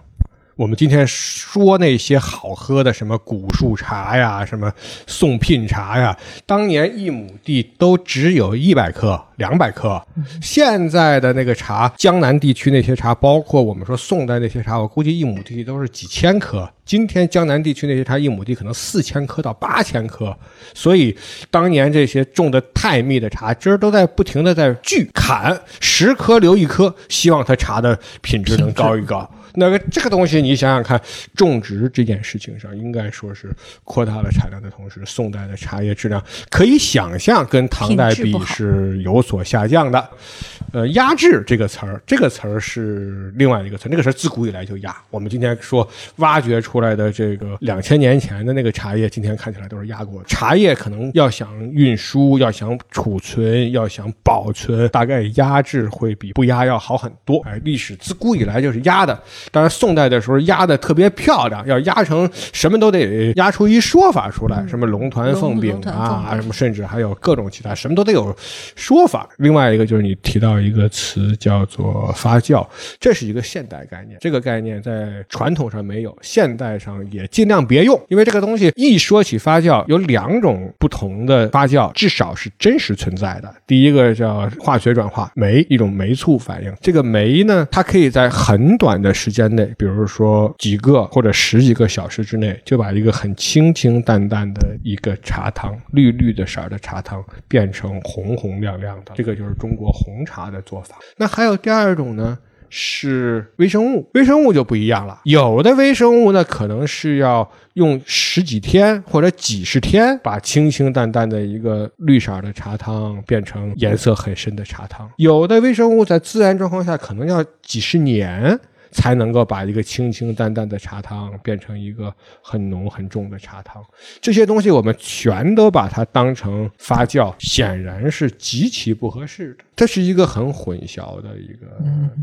我们今天说那些好喝的什么古树茶呀，什么宋聘茶呀，当年一亩地都只有一百克、两百克。现在的那个茶，江南地区那些茶，包括我们说宋代那些茶，我估计一亩地都是几千颗。今天江南地区那些茶，一亩地可能四千颗到八千颗。所以当年这些种的太密的茶，今儿都在不停的在锯砍，十颗留一颗，希望它茶的品质能高一高。那个这个东西，你想想看，种植这件事情上，应该说是扩大了产量的同时，宋代的茶叶质量可以想象跟唐代比是有所下降的。呃，压制这个词儿，这个词儿是另外一个词，那个词儿自古以来就压。我们今天说挖掘出来的这个两千年前的那个茶叶，今天看起来都是压过的。茶叶可能要想运输、要想储存、要想保存，大概压制会比不压要好很多。哎，历史自古以来就是压的。当然，宋代的时候压的特别漂亮，要压成什么都得压出一说法出来，什么龙团凤饼啊，什么甚至还有各种其他，什么都得有说法。另外一个就是你提到一个词叫做发酵，这是一个现代概念，这个概念在传统上没有，现代上也尽量别用，因为这个东西一说起发酵，有两种不同的发酵，至少是真实存在的。第一个叫化学转化酶，一种酶促反应，这个酶呢，它可以在很短的时间间内，比如说几个或者十几个小时之内，就把一个很清清淡淡的一个茶汤，绿绿的色的茶汤，变成红红亮亮的。这个就是中国红茶的做法。那还有第二种呢，是微生物。微生物就不一样了，有的微生物呢，可能是要用十几天或者几十天，把清清淡淡的一个绿色的茶汤变成颜色很深的茶汤。有的微生物在自然状况下，可能要几十年。才能够把一个清清淡淡的茶汤变成一个很浓很重的茶汤。这些东西我们全都把它当成发酵，显然是极其不合适的。这是一个很混淆的一个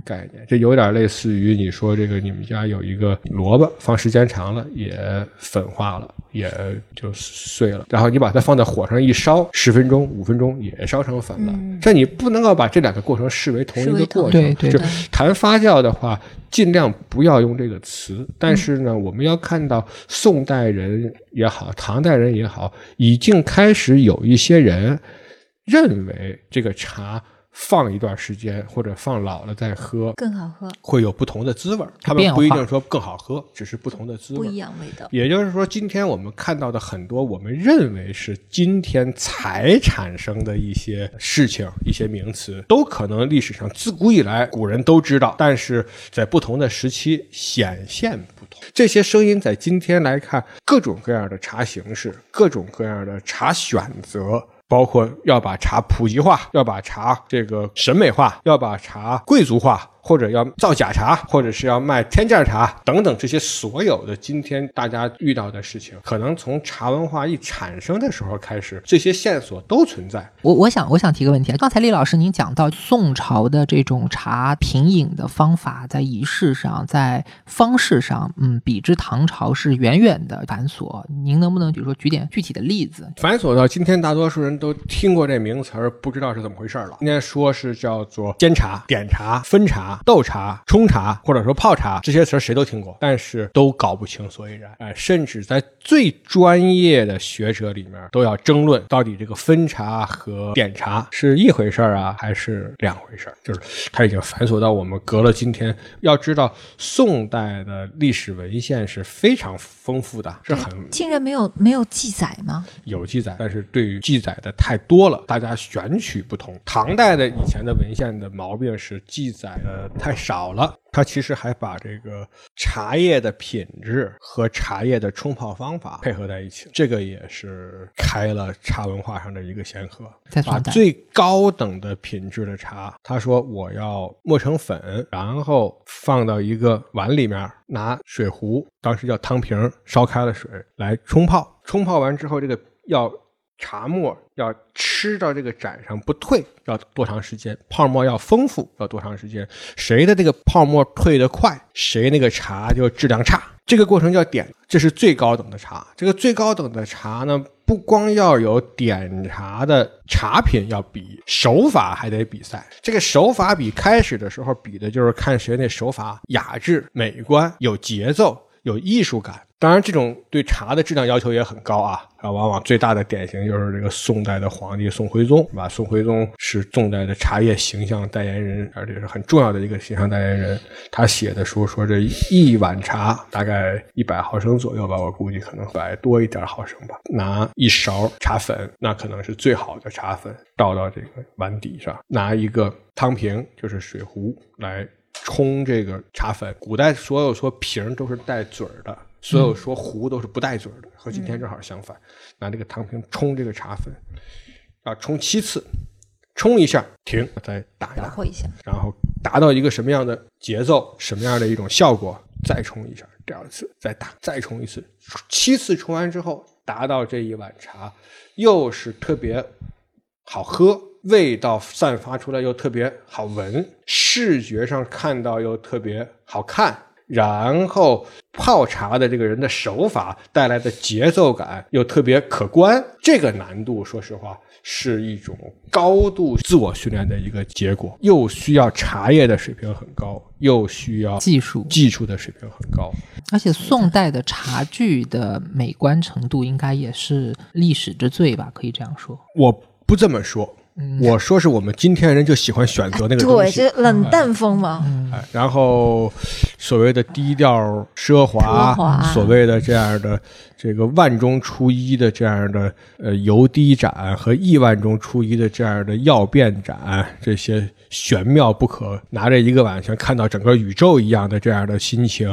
概念，这有点类似于你说这个你们家有一个萝卜，放时间长了也粉化了，也就碎了，然后你把它放在火上一烧，十分钟、五分钟也烧成粉了。这你不能够把这两个过程视为同一个过程。对对就谈发酵的话，尽量不要用这个词。但是呢，我们要看到宋代人也好，唐代人也好，已经开始有一些人认为这个茶放一段时间或者放老了再喝，更好喝，会有不同的滋味儿。他们不一定说更好喝，只是不同的滋味不一。样味道。也就是说，今天我们看到的很多我们认为是今天才产生的一些事情、一些名词，都可能历史上自古以来古人都知道，但是在不同的时期显现不同。这些声音在今天来看，各种各样的茶形式，各种各样的茶选择。包括要把茶普及化，要把茶这个审美化，要把茶贵族化，或者要造假茶，或者是要卖天价茶等等，这些所有的今天大家遇到的事情，可能从茶文化一产生的时候开始，这些线索都存在。我我想我想提个问题啊，刚才厉老师您讲到宋朝的这种茶品饮的方法，在仪式上，在方式上，嗯，比之唐朝是远远的繁琐。您能不能比如说举点具体的例子？繁琐到今天，大多数人都听过这名词儿，不知道是怎么回事儿了。应该说是叫做煎茶、点茶、分茶、斗茶、冲茶，或者说泡茶，这些词儿谁都听过，但是都搞不清所以然。哎，甚至在最专业的学者里面，都要争论到底这个分茶和点茶是一回事儿啊，还是两回事儿？就是它已经繁琐到我们隔了今天，要知道宋代的历史文献是非常丰富的，是很竟然没有没有记载吗？有记载，但是对于记载的太多了，大家选取不同。唐代的以前的文献的毛病是记载的太少了，他其实还把这个茶叶的品质和茶叶的冲泡方法配合在一起，这个也是开了茶文化上的一个先河。把最高等的品质的茶，他说我要磨成粉，然后放到一个碗里面，拿水壶，当时叫汤瓶，烧开了水来冲泡。冲泡完之后，这个要茶沫要吃到这个盏上不退，要多长时间？泡沫要丰富，要多长时间？谁的这个泡沫退得快，谁那个茶就质量差。这个过程叫点，这是最高等的茶。这个最高等的茶呢，不光要有点茶的茶品要比，手法还得比赛。这个手法比开始的时候比的就是看谁那手法雅致、美观、有节奏、有艺术感。当然，这种对茶的质量要求也很高啊。啊，往往最大的典型就是这个宋代的皇帝宋徽宗，是吧？宋徽宗是宋代的茶叶形象代言人，而且是很重要的一个形象代言人。他写的书说，这一碗茶大概一百毫升左右吧，我估计可能百多一点毫升吧。拿一勺茶粉，那可能是最好的茶粉，倒到这个碗底上，拿一个汤瓶，就是水壶来冲这个茶粉。古代所有说瓶都是带嘴儿的。所有说壶都是不带嘴儿的，和今天正好相反。拿这个汤瓶冲这个茶粉，啊，冲七次，冲一下停，再打一打，一下，然后达到一个什么样的节奏，什么样的一种效果，再冲一下，第二次再打，再冲一次，七次冲完之后，达到这一碗茶又是特别好喝，味道散发出来又特别好闻，视觉上看到又特别好看。然后泡茶的这个人的手法带来的节奏感又特别可观，这个难度说实话是一种高度自我训练的一个结果，又需要茶叶的水平很高，又需要技术技术的水平很高。而且宋代的茶具的美观程度应该也是历史之最吧？可以这样说。我不这么说，我说是我们今天人就喜欢选择那个东对，西。这冷淡风嘛，哎，然后所谓的低调奢华，奢华。所谓的这样的这个万中出一的这样的呃油滴盏和亿万中出一的这样的曜变盏，这些玄妙不可，拿着一个碗像看到整个宇宙一样的这样的心情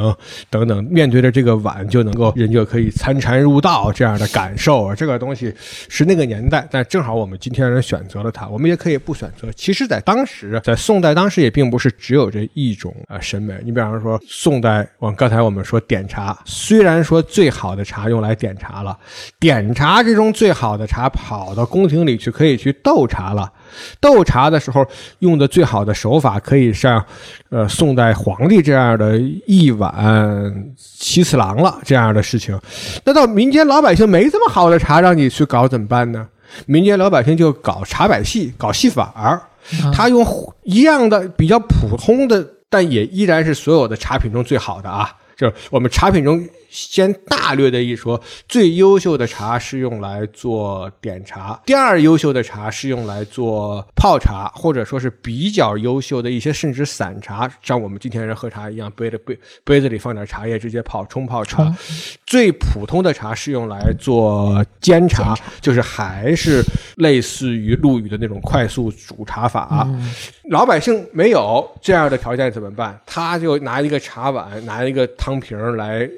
等等，面对着这个碗就能够人就可以参禅入道这样的感受啊，这个东西是那个年代，但正好我们今天人选择了它，我们也可以不选择。其实，在当时，在宋代当时也并不是只有这一种啊、审美。你比方说，宋代，我刚才我们说点茶，虽然说最好的茶用用来点茶了。点茶之中最好的茶，跑到宫廷里去可以去斗茶了。斗茶的时候用的最好的手法，可以像，呃，宋代皇帝这样的一碗七次郎了这样的事情。那到民间老百姓没这么好的茶让你去搞怎么办呢？民间老百姓就搞茶百戏，搞戏法儿。他用一样的比较普通的，但也依然是所有的茶品中最好的啊，就是我们茶品中。先大略的一说，最优秀的茶是用来做点茶，第二优秀的茶是用来做泡茶，或者说是比较优秀的一些甚至散茶，像我们今天人喝茶一样，杯的杯杯子里放点茶叶直接泡冲泡茶。最普通的茶是用来做煎茶，就是还是类似于陆羽的那种快速煮茶法。老百姓没有这样的条件怎么办？他就拿一个茶碗，拿一个汤瓶来。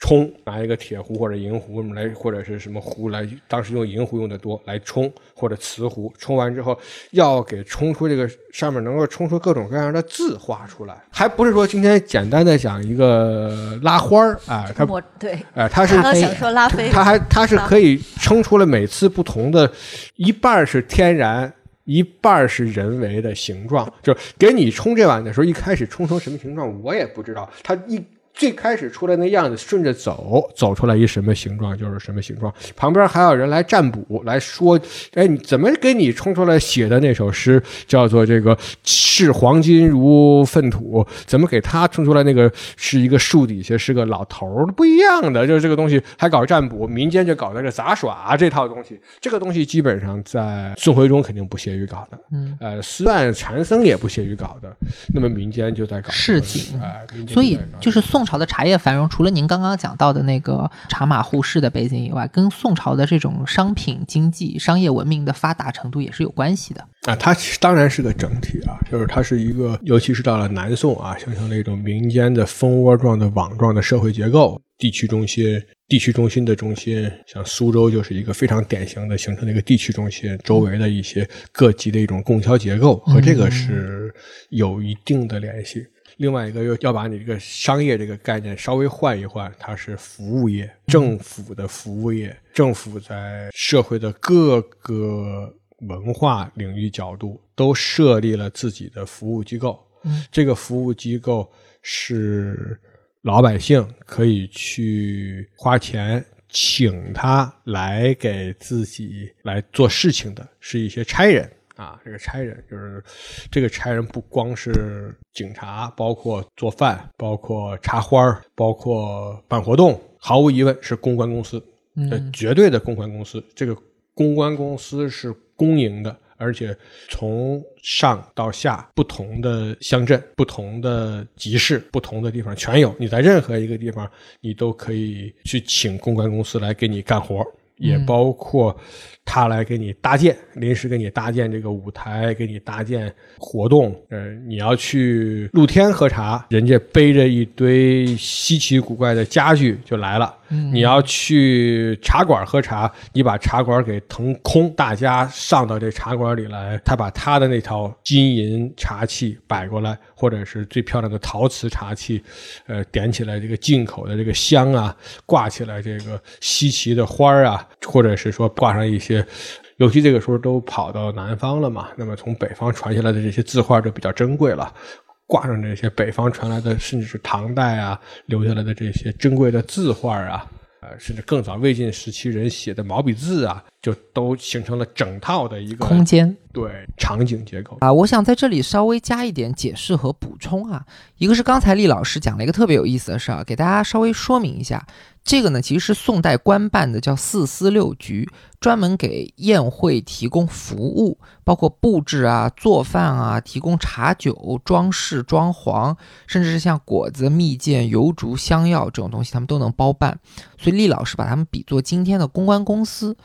冲拿一个铁壶或者银壶来，或者是什么壶来，当时用银壶用的多来冲，或者瓷壶冲完之后，要给冲出这个上面能够冲出各种各样的字画出来，还不是说今天简单的讲一个拉花儿啊，它对，哎，它是想说拉菲，它还它是可以冲出了每次不同的，一半是天然，一半是人为的形状，就给你冲这碗的时候，一开始冲成什么形状我也不知道，它一。最开始出来那样子，顺着走，走出来一什么形状就是什么形状。旁边还有人来占卜，来说：“哎，你怎么给你冲出来写的那首诗叫做这个视黄金如粪土？怎么给他冲出来那个是一个树底下是个老头儿？不一样的，就是这个东西还搞占卜，民间就搞那个杂耍这套东西。这个东西基本上在宋徽宗肯定不屑于搞的，嗯，呃，司万禅僧也不屑于搞的。那么民间就在搞市井，哎，所以就是宋。朝的茶叶繁荣，除了您刚刚讲到的那个茶马互市的背景以外，跟宋朝的这种商品经济、商业文明的发达程度也是有关系的啊。它当然是个整体啊，就是它是一个，尤其是到了南宋啊，形成了一种民间的蜂窝状的网状的社会结构。地区中心、地区中心的中心，像苏州就是一个非常典型的形成了一个地区中心，周围的一些各级的一种供销结构和这个是有一定的联系。另外一个又要把你这个商业这个概念稍微换一换，它是服务业，政府的服务业，政府在社会的各个文化领域角度都设立了自己的服务机构。嗯，这个服务机构是老百姓可以去花钱请他来给自己来做事情的，是一些差人。啊，这个差人就是，这个差人不光是警察，包括做饭，包括插花包括办活动，毫无疑问是公关公司，嗯，绝对的公关公司。这个公关公司是公营的，而且从上到下，不同的乡镇、不同的集市、不同的地方全有。你在任何一个地方，你都可以去请公关公司来给你干活，也包括。他来给你搭建，临时给你搭建这个舞台，给你搭建活动。呃，你要去露天喝茶，人家背着一堆稀奇古怪的家具就来了。你要去茶馆喝茶，你把茶馆给腾空，大家上到这茶馆里来，他把他的那套金银茶器摆过来，或者是最漂亮的陶瓷茶器，呃，点起来这个进口的这个香啊，挂起来这个稀奇的花儿啊，或者是说挂上一些，尤其这个时候都跑到南方了嘛，那么从北方传下来的这些字画就比较珍贵了。挂上这些北方传来的，甚至是唐代啊留下来的这些珍贵的字画啊，呃，甚至更早魏晋时期人写的毛笔字啊，就都形成了整套的一个空间，对场景结构啊。我想在这里稍微加一点解释和补充啊，一个是刚才厉老师讲了一个特别有意思的事儿，给大家稍微说明一下。这个呢，其实是宋代官办的，叫四司六局，专门给宴会提供服务，包括布置啊、做饭啊、提供茶酒、装饰、装潢，甚至是像果子、蜜饯、油烛、香药这种东西，他们都能包办。所以厉老师把他们比作今天的公关公司。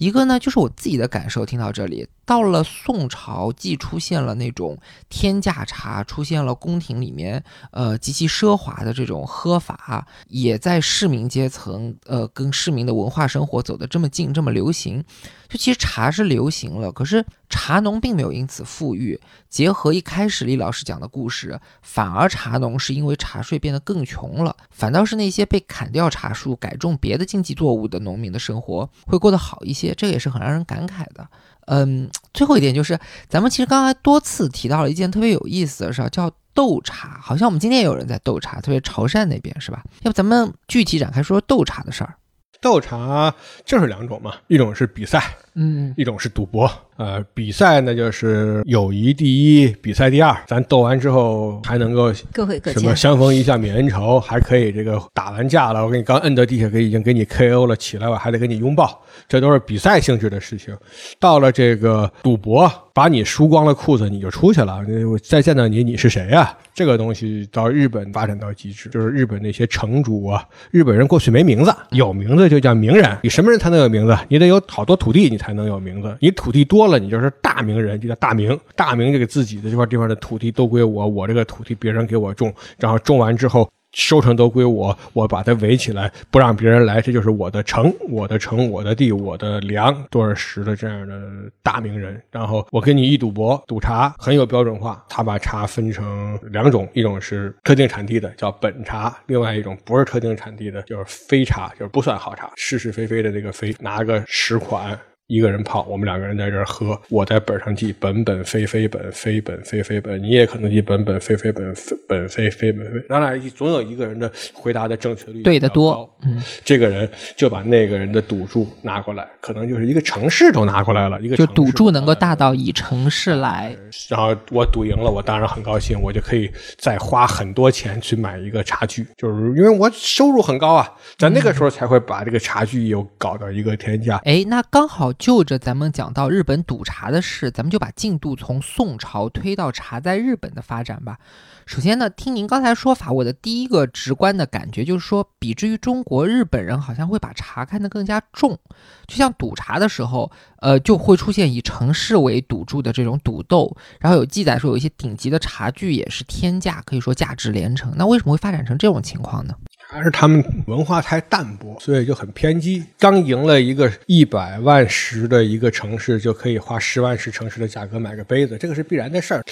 一个呢，就是我自己的感受，听到这里，到了宋朝，既出现了那种天价茶，出现了宫廷里面呃极其奢华的这种喝法，也在市民阶层呃跟市民的文化生活走得这么近，这么流行。就其实茶是流行了，可是茶农并没有因此富裕。结合一开始李老师讲的故事，反而茶农是因为茶税变得更穷了，反倒是那些被砍掉茶树改种别的经济作物的农民的生活会过得好一些，这也是很让人感慨的。嗯，最后一点就是，咱们其实刚才多次提到了一件特别有意思的事儿，叫斗茶。好像我们今天也有人在斗茶，特别潮汕那边是吧？要不咱们具体展开说说斗茶的事儿。斗茶就是两种嘛，一种是比赛，嗯，一种是赌博。呃，比赛呢就是友谊第一，比赛第二。咱斗完之后还能够各回各什么相逢一笑泯恩仇，还可以这个打完架了，我给你刚摁到地下，给已经给你 KO 了，起来我还得给你拥抱，这都是比赛性质的事情。到了这个赌博，把你输光了裤子你就出去了，我再见到你你是谁呀？这个东西到日本发展到极致，就是日本那些城主啊，日本人过去没名字，有名字就叫名人。你什么人才能有名字？你得有好多土地，你才能有名字。你土地多了，你就是大名人，就叫大名。大名这个自己的这块地方的土地都归我，我这个土地别人给我种，然后种完之后。收成都归我，我把它围起来，不让别人来，这就是我的城，我的城，我的地，我的粮，多少石的这样的大名人。然后我跟你一赌博，赌茶很有标准化，他把茶分成两种，一种是特定产地的叫本茶，另外一种不是特定产地的，就是非茶，就是不算好茶，是是非非的这个非，拿个十款。一个人泡，我们两个人在这儿喝。我在本上记本本非非本，非本非非本。你也可能记本本非非本，本非非本非。咱俩总有一个人的回答的正确率对的多。嗯，这个人就把那个人的赌注拿过来，可能就是一个城市都拿过来了。一个就赌注能够大到以城市来。然后我赌赢了，我当然很高兴，我就可以再花很多钱去买一个茶具，就是因为我收入很高啊，在那个时候才会把这个茶具又搞到一个天价。哎，那刚好。就着咱们讲到日本赌茶的事，咱们就把进度从宋朝推到茶在日本的发展吧。首先呢，听您刚才说法，我的第一个直观的感觉就是说，比之于中国，日本人好像会把茶看得更加重。就像赌茶的时候，呃，就会出现以城市为赌注的这种赌斗，然后有记载说有一些顶级的茶具也是天价，可以说价值连城。那为什么会发展成这种情况呢？还是他们文化太淡薄，所以就很偏激。刚赢了一个一百万石的一个城市，就可以花十万石城市的价格买个杯子，这个是必然的事儿，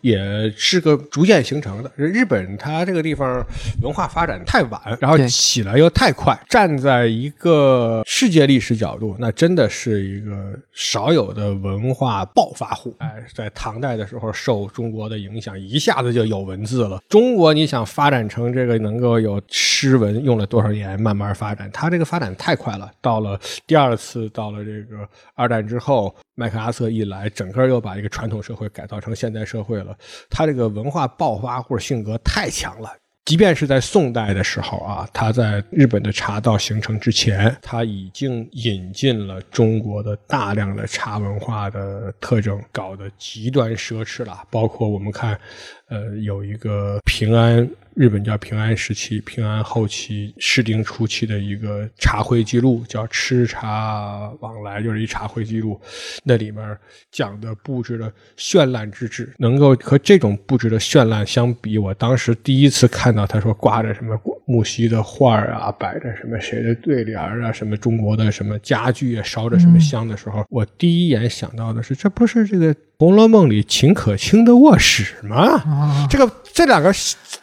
也是个逐渐形成的。日本它这个地方文化发展太晚，然后起来又太快，站在一个世界历史角度，那真的是一个少有的文化暴发户。哎，在唐代的时候受中国的影响，一下子就有文字了。中国你想发展成这个能够有诗。诗文用了多少年慢慢发展，它这个发展太快了。到了第二次，到了这个二战之后，麦克阿瑟一来，整个又把一个传统社会改造成现代社会了。他这个文化爆发或者性格太强了。即便是在宋代的时候啊，他在日本的茶道形成之前，他已经引进了中国的大量的茶文化的特征，搞得极端奢侈了。包括我们看，呃，有一个平安。日本叫平安时期、平安后期、室町初期的一个茶会记录，叫“吃茶往来”，就是一茶会记录。那里面讲的布置的绚烂之至，能够和这种布置的绚烂相比，我当时第一次看到他说挂着什么木樨的画啊，摆着什么谁的对联啊，什么中国的什么家具啊，烧着什么香的时候，我第一眼想到的是，这不是这个《红楼梦》里秦可卿的卧室吗？这个这两个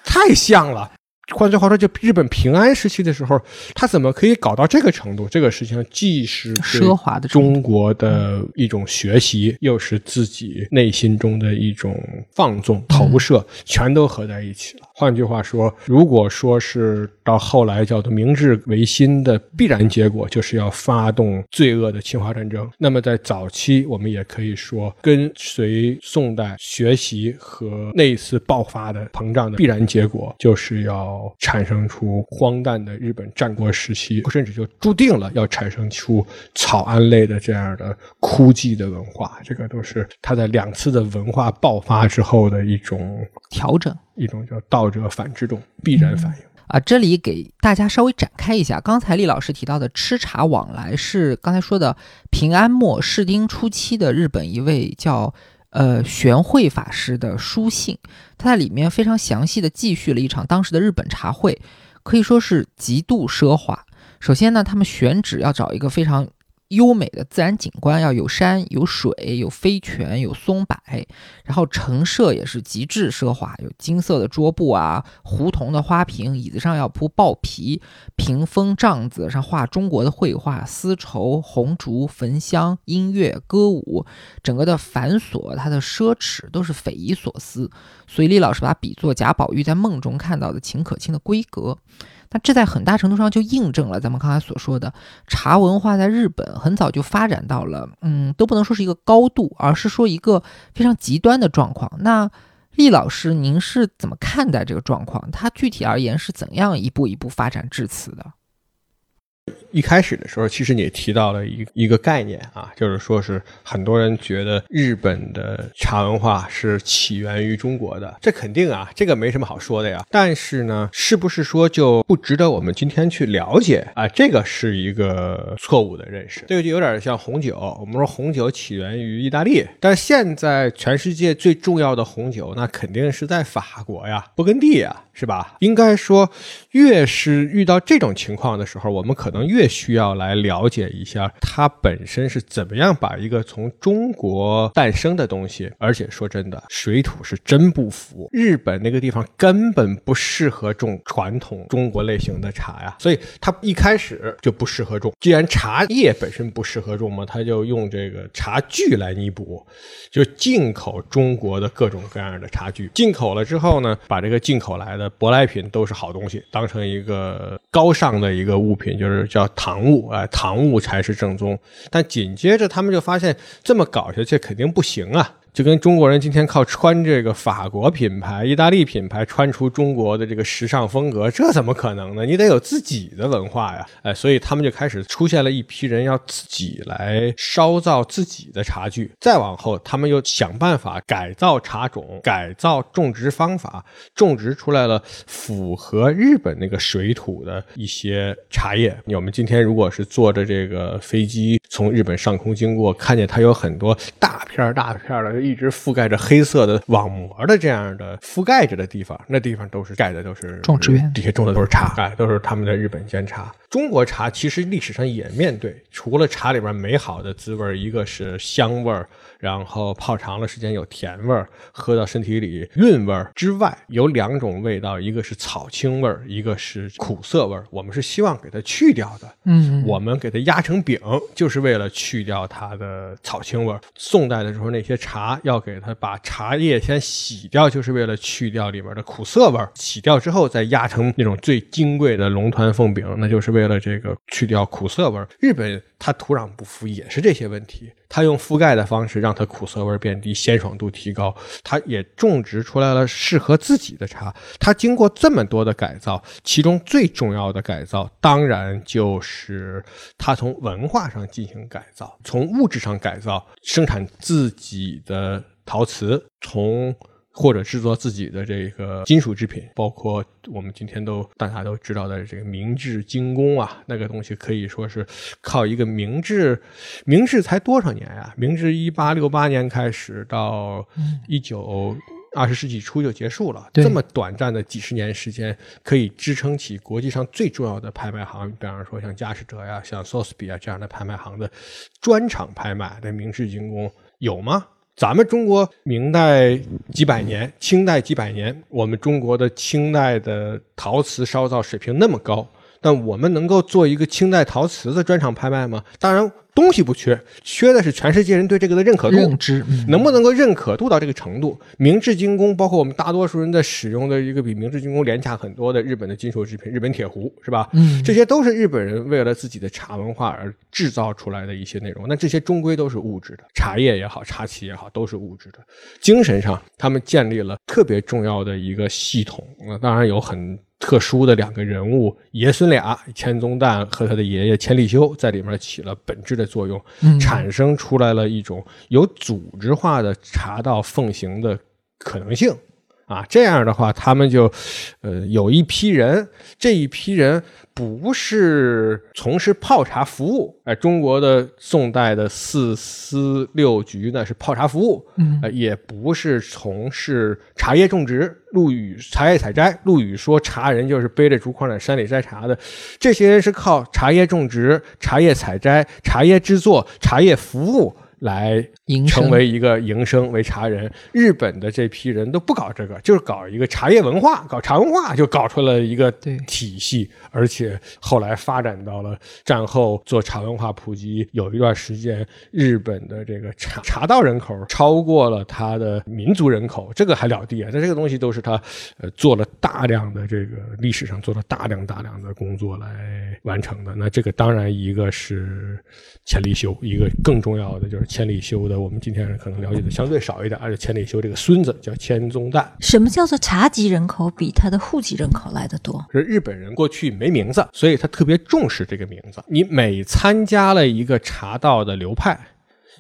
太像。像了，换句话说，就日本平安时期的时候，他怎么可以搞到这个程度？这个事情既是奢华的中国的一种学习，又是自己内心中的一种放纵投射，全都合在一起了。换句话说，如果说是到后来叫做明治维新的必然结果，就是要发动罪恶的侵华战争。那么在早期，我们也可以说，跟随宋代学习和那次爆发的膨胀的必然结果，就是要产生出荒诞的日本战国时期，甚至就注定了要产生出草庵类的这样的枯寂的文化。这个都是他在两次的文化爆发之后的一种调整。一种叫“道或者反之动”必然反应。啊，这里给大家稍微展开一下，刚才厉老师提到的吃茶往来是刚才说的平安末士丁初期的日本一位叫呃玄慧法师的书信，他在里面非常详细的记叙了一场当时的日本茶会，可以说是极度奢华。首先呢，他们选址要找一个非常。优美的自然景观，要有山有水有飞泉有松柏，然后陈设也是极致奢华，有金色的桌布啊，胡同的花瓶，椅子上要铺豹皮，屏风帐子上画中国的绘画，丝绸红烛焚香音乐歌舞，整个的繁琐，它的奢侈都是匪夷所思。所以李老师把比作贾宝玉在梦中看到的秦可卿的闺阁。那这在很大程度上就印证了咱们刚才所说的茶文化在日本很早就发展到了，嗯，都不能说是一个高度，而是说一个非常极端的状况。那厉老师，您是怎么看待这个状况？它具体而言是怎样一步一步发展至此的？一开始的时候，其实你提到了一一个概念啊，就是说是很多人觉得日本的茶文化是起源于中国的，这肯定啊，这个没什么好说的呀。但是呢，是不是说就不值得我们今天去了解啊？这个是一个错误的认识。这个就有点像红酒，我们说红酒起源于意大利，但现在全世界最重要的红酒，那肯定是在法国呀，勃艮第呀，是吧？应该说，越是遇到这种情况的时候，我们可能越需要来了解一下它本身是怎么样把一个从中国诞生的东西，而且说真的，水土是真不服，日本那个地方根本不适合种传统中国类型的茶呀，所以它一开始就不适合种。既然茶叶本身不适合种嘛，它就用这个茶具来弥补，就进口中国的各种各样的茶具。进口了之后呢，把这个进口来的舶来品都是好东西，当成一个高尚的一个物品，就是叫。唐物啊，唐物才是正宗。但紧接着他们就发现，这么搞下去肯定不行啊。就跟中国人今天靠穿这个法国品牌、意大利品牌穿出中国的这个时尚风格，这怎么可能呢？你得有自己的文化呀！哎，所以他们就开始出现了一批人要自己来烧造自己的茶具。再往后，他们又想办法改造茶种、改造种植方法，种植出来了符合日本那个水土的一些茶叶。我们今天如果是坐着这个飞机从日本上空经过，看见它有很多大片大片的。一直覆盖着黑色的网膜的这样的覆盖着的地方，那地方都是盖的都是种植园，底下种的都是茶，哎，都是他们的日本煎茶。中国茶其实历史上也面对，除了茶里边美好的滋味，一个是香味儿。然后泡长了时间有甜味儿，喝到身体里韵味儿之外，有两种味道，一个是草青味儿，一个是苦涩味儿。我们是希望给它去掉的，嗯，我们给它压成饼，就是为了去掉它的草青味儿。宋代的时候，那些茶要给它把茶叶先洗掉，就是为了去掉里面的苦涩味儿。洗掉之后再压成那种最金贵的龙团凤饼，那就是为了这个去掉苦涩味儿。日本。它土壤不服也是这些问题，它用覆盖的方式让它苦涩味变低，鲜爽度提高，它也种植出来了适合自己的茶。它经过这么多的改造，其中最重要的改造，当然就是它从文化上进行改造，从物质上改造，生产自己的陶瓷，从。或者制作自己的这个金属制品，包括我们今天都大家都知道的这个明治精工啊，那个东西可以说是靠一个明治，明治才多少年呀？明治一八六八年开始到一九二十世纪初就结束了，这么短暂的几十年时间，可以支撑起国际上最重要的拍卖行，比方说像佳士得呀、像 Sotheby 啊这样的拍卖行的专场拍卖的明治精工有吗？咱们中国明代几百年，清代几百年，我们中国的清代的陶瓷烧造水平那么高，但我们能够做一个清代陶瓷的专场拍卖吗？当然。东西不缺，缺的是全世界人对这个的认可度、认知，能不能够认可度到这个程度？明治精工，包括我们大多数人在使用的一个比明治精工廉价很多的日本的金属制品——日本铁壶，是吧？嗯，这些都是日本人为了自己的茶文化而制造出来的一些内容。那这些终归都是物质的，茶叶也好，茶器也好，都是物质的。精神上，他们建立了特别重要的一个系统。那当然有很。特殊的两个人物爷孙俩千宗旦和他的爷爷千利休在里面起了本质的作用，产生出来了一种有组织化的茶道奉行的可能性。啊，这样的话，他们就，呃，有一批人，这一批人不是从事泡茶服务，哎，中国的宋代的四司六局呢是泡茶服务，嗯呃，也不是从事茶叶种植。陆羽茶叶采摘，陆羽说茶人就是背着竹筐在山里摘茶的，这些人是靠茶叶种植、茶叶采摘、茶叶制作、茶叶服务。来成为一个营生为茶人。日本的这批人都不搞这个，就是搞一个茶叶文化，搞茶文化，就搞出了一个对体系，而且后来发展到了战后做茶文化普及，有一段时间，日本的这个茶茶道人口超过了他的民族人口，这个还了得啊！那这个东西都是他呃做了大量的这个历史上做了大量大量的工作来完成的。那这个当然一个是千里修，一个更重要的就是千里修的，我们今天人可能了解的相对少一点，而且千里修这个孙子叫千宗旦，什么叫做茶籍人口比他的户籍人口来的多？是日本人过去没名字，所以他特别重视这个名字。你每参加了一个茶道的流派，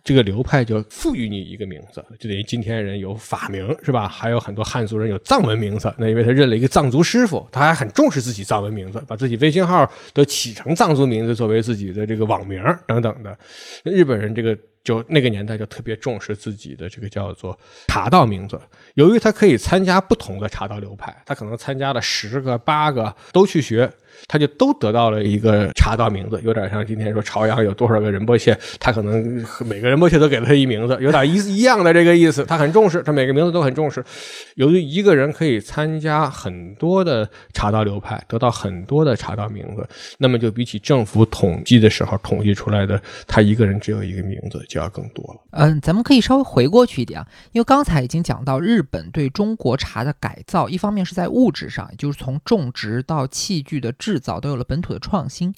这个流派就赋予你一个名字，就等于今天人有法名是吧？还有很多汉族人有藏文名字，那因为他认了一个藏族师傅，他还很重视自己藏文名字，把自己微信号都起成藏族名字作为自己的这个网名等等的。日本人这个。就那个年代就特别重视自己的这个叫做茶道名字，由于他可以参加不同的茶道流派，他可能参加了十个八个都去学，他就都得到了一个茶道名字，有点像今天说朝阳有多少个仁波切，他可能每个仁波切都给了他一名字，有点一一样的这个意思。他很重视，他每个名字都很重视。由于一个人可以参加很多的茶道流派，得到很多的茶道名字，那么就比起政府统计的时候统计出来的他一个人只有一个名字就要更多了。嗯，咱们可以稍微回过去一点啊，因为刚才已经讲到日本对中国茶的改造，一方面是在物质上，也就是从种植到器具的制造都有了本土的创新；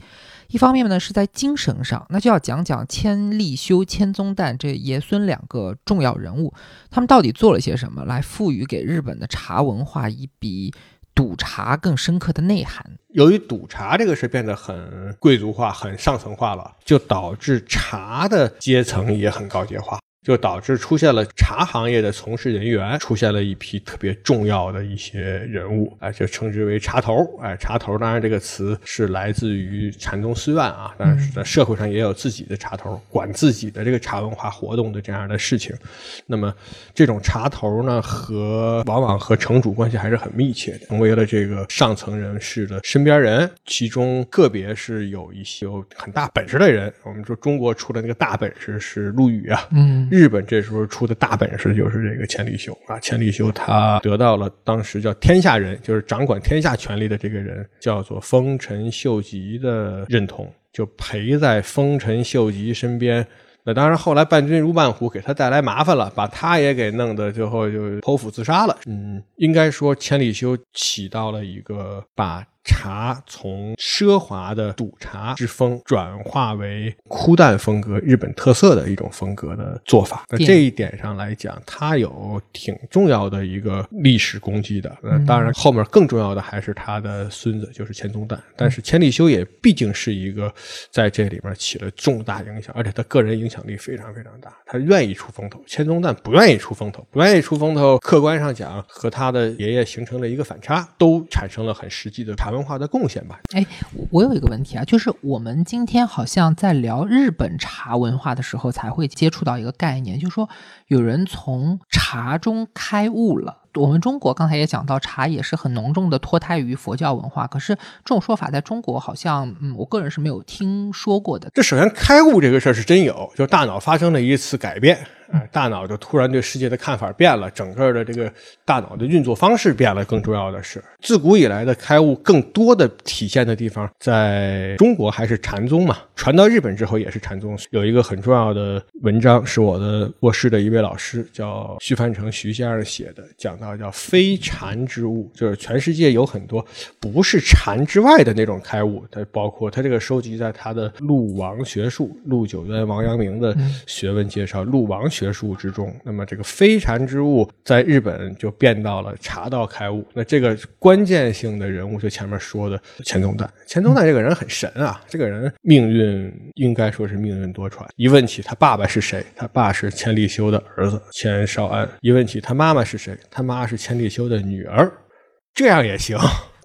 一方面呢是在精神上，那就要讲讲千利休、千宗旦这爷孙两个重要人物，他们到底做了些什么，来赋予给日本的茶文化一比赌茶更深刻的内涵。由于赌茶这个事变得很贵族化、很上层化了，就导致茶的阶层也很高阶化。就导致出现了茶行业的从事人员，出现了一批特别重要的一些人物，哎，就称之为茶头。哎，茶头当然这个词是来自于禅宗寺院啊，但是在社会上也有自己的茶头，管自己的这个茶文化活动的这样的事情。那么这种茶头呢，和往往和城主关系还是很密切的，成为了这个上层人士的身边人。其中个别是有一些有很大本事的人，我们说中国出的那个大本事是陆羽啊，嗯，日本这时候出的大本事就是这个千里修啊，千里修他得到了当时叫天下人，就是掌管天下权力的这个人，叫做丰臣秀吉的认同，就陪在丰臣秀吉身边。那当然，后来伴君如伴虎，给他带来麻烦了，把他也给弄得最后就剖腹自杀了。嗯，应该说千里修起到了一个把。茶从奢华的赌茶之风转化为枯淡风格、日本特色的一种风格的做法。那这一点上来讲，它有挺重要的一个历史功绩的。那当然，后面更重要的还是他的孙子，就是千宗旦。但是千利休也毕竟是一个在这里面起了重大影响，而且他个人影响力非常非常大。他愿意出风头，千宗旦不愿意出风头，不愿意出风头。客观上讲，和他的爷爷形成了一个反差，都产生了很实际的茶文化的贡献吧。哎，我有一个问题啊，就是我们今天好像在聊日本茶文化的时候，才会接触到一个概念，就是说有人从茶中开悟了。我们中国刚才也讲到，茶也是很浓重的脱胎于佛教文化，可是这种说法在中国好像，嗯，我个人是没有听说过的。这首先开悟这个事儿是真有，就是大脑发生了一次改变。哎，大脑就突然对世界的看法变了，整个的这个大脑的运作方式变了。更重要的是，自古以来的开悟，更多的体现的地方，在中国还是禅宗嘛。传到日本之后也是禅宗。有一个很重要的文章，是我的过世的一位老师叫徐凡成徐先生写的，讲到叫非禅之悟，就是全世界有很多不是禅之外的那种开悟。它包括他这个收集在他的陆王学术，陆九渊、王阳明的学问介绍，陆王。学术之中。那么这个非禅之物在日本就变到了茶道开悟。那这个关键性的人物就前面说的钱宗旦。钱宗旦这个人很神啊，这个人命运应该说是命运多舛。一问起他爸爸是谁，他爸是千利休的儿子千少安。一问起他妈妈是谁，他妈是千利休的女儿。这样也行。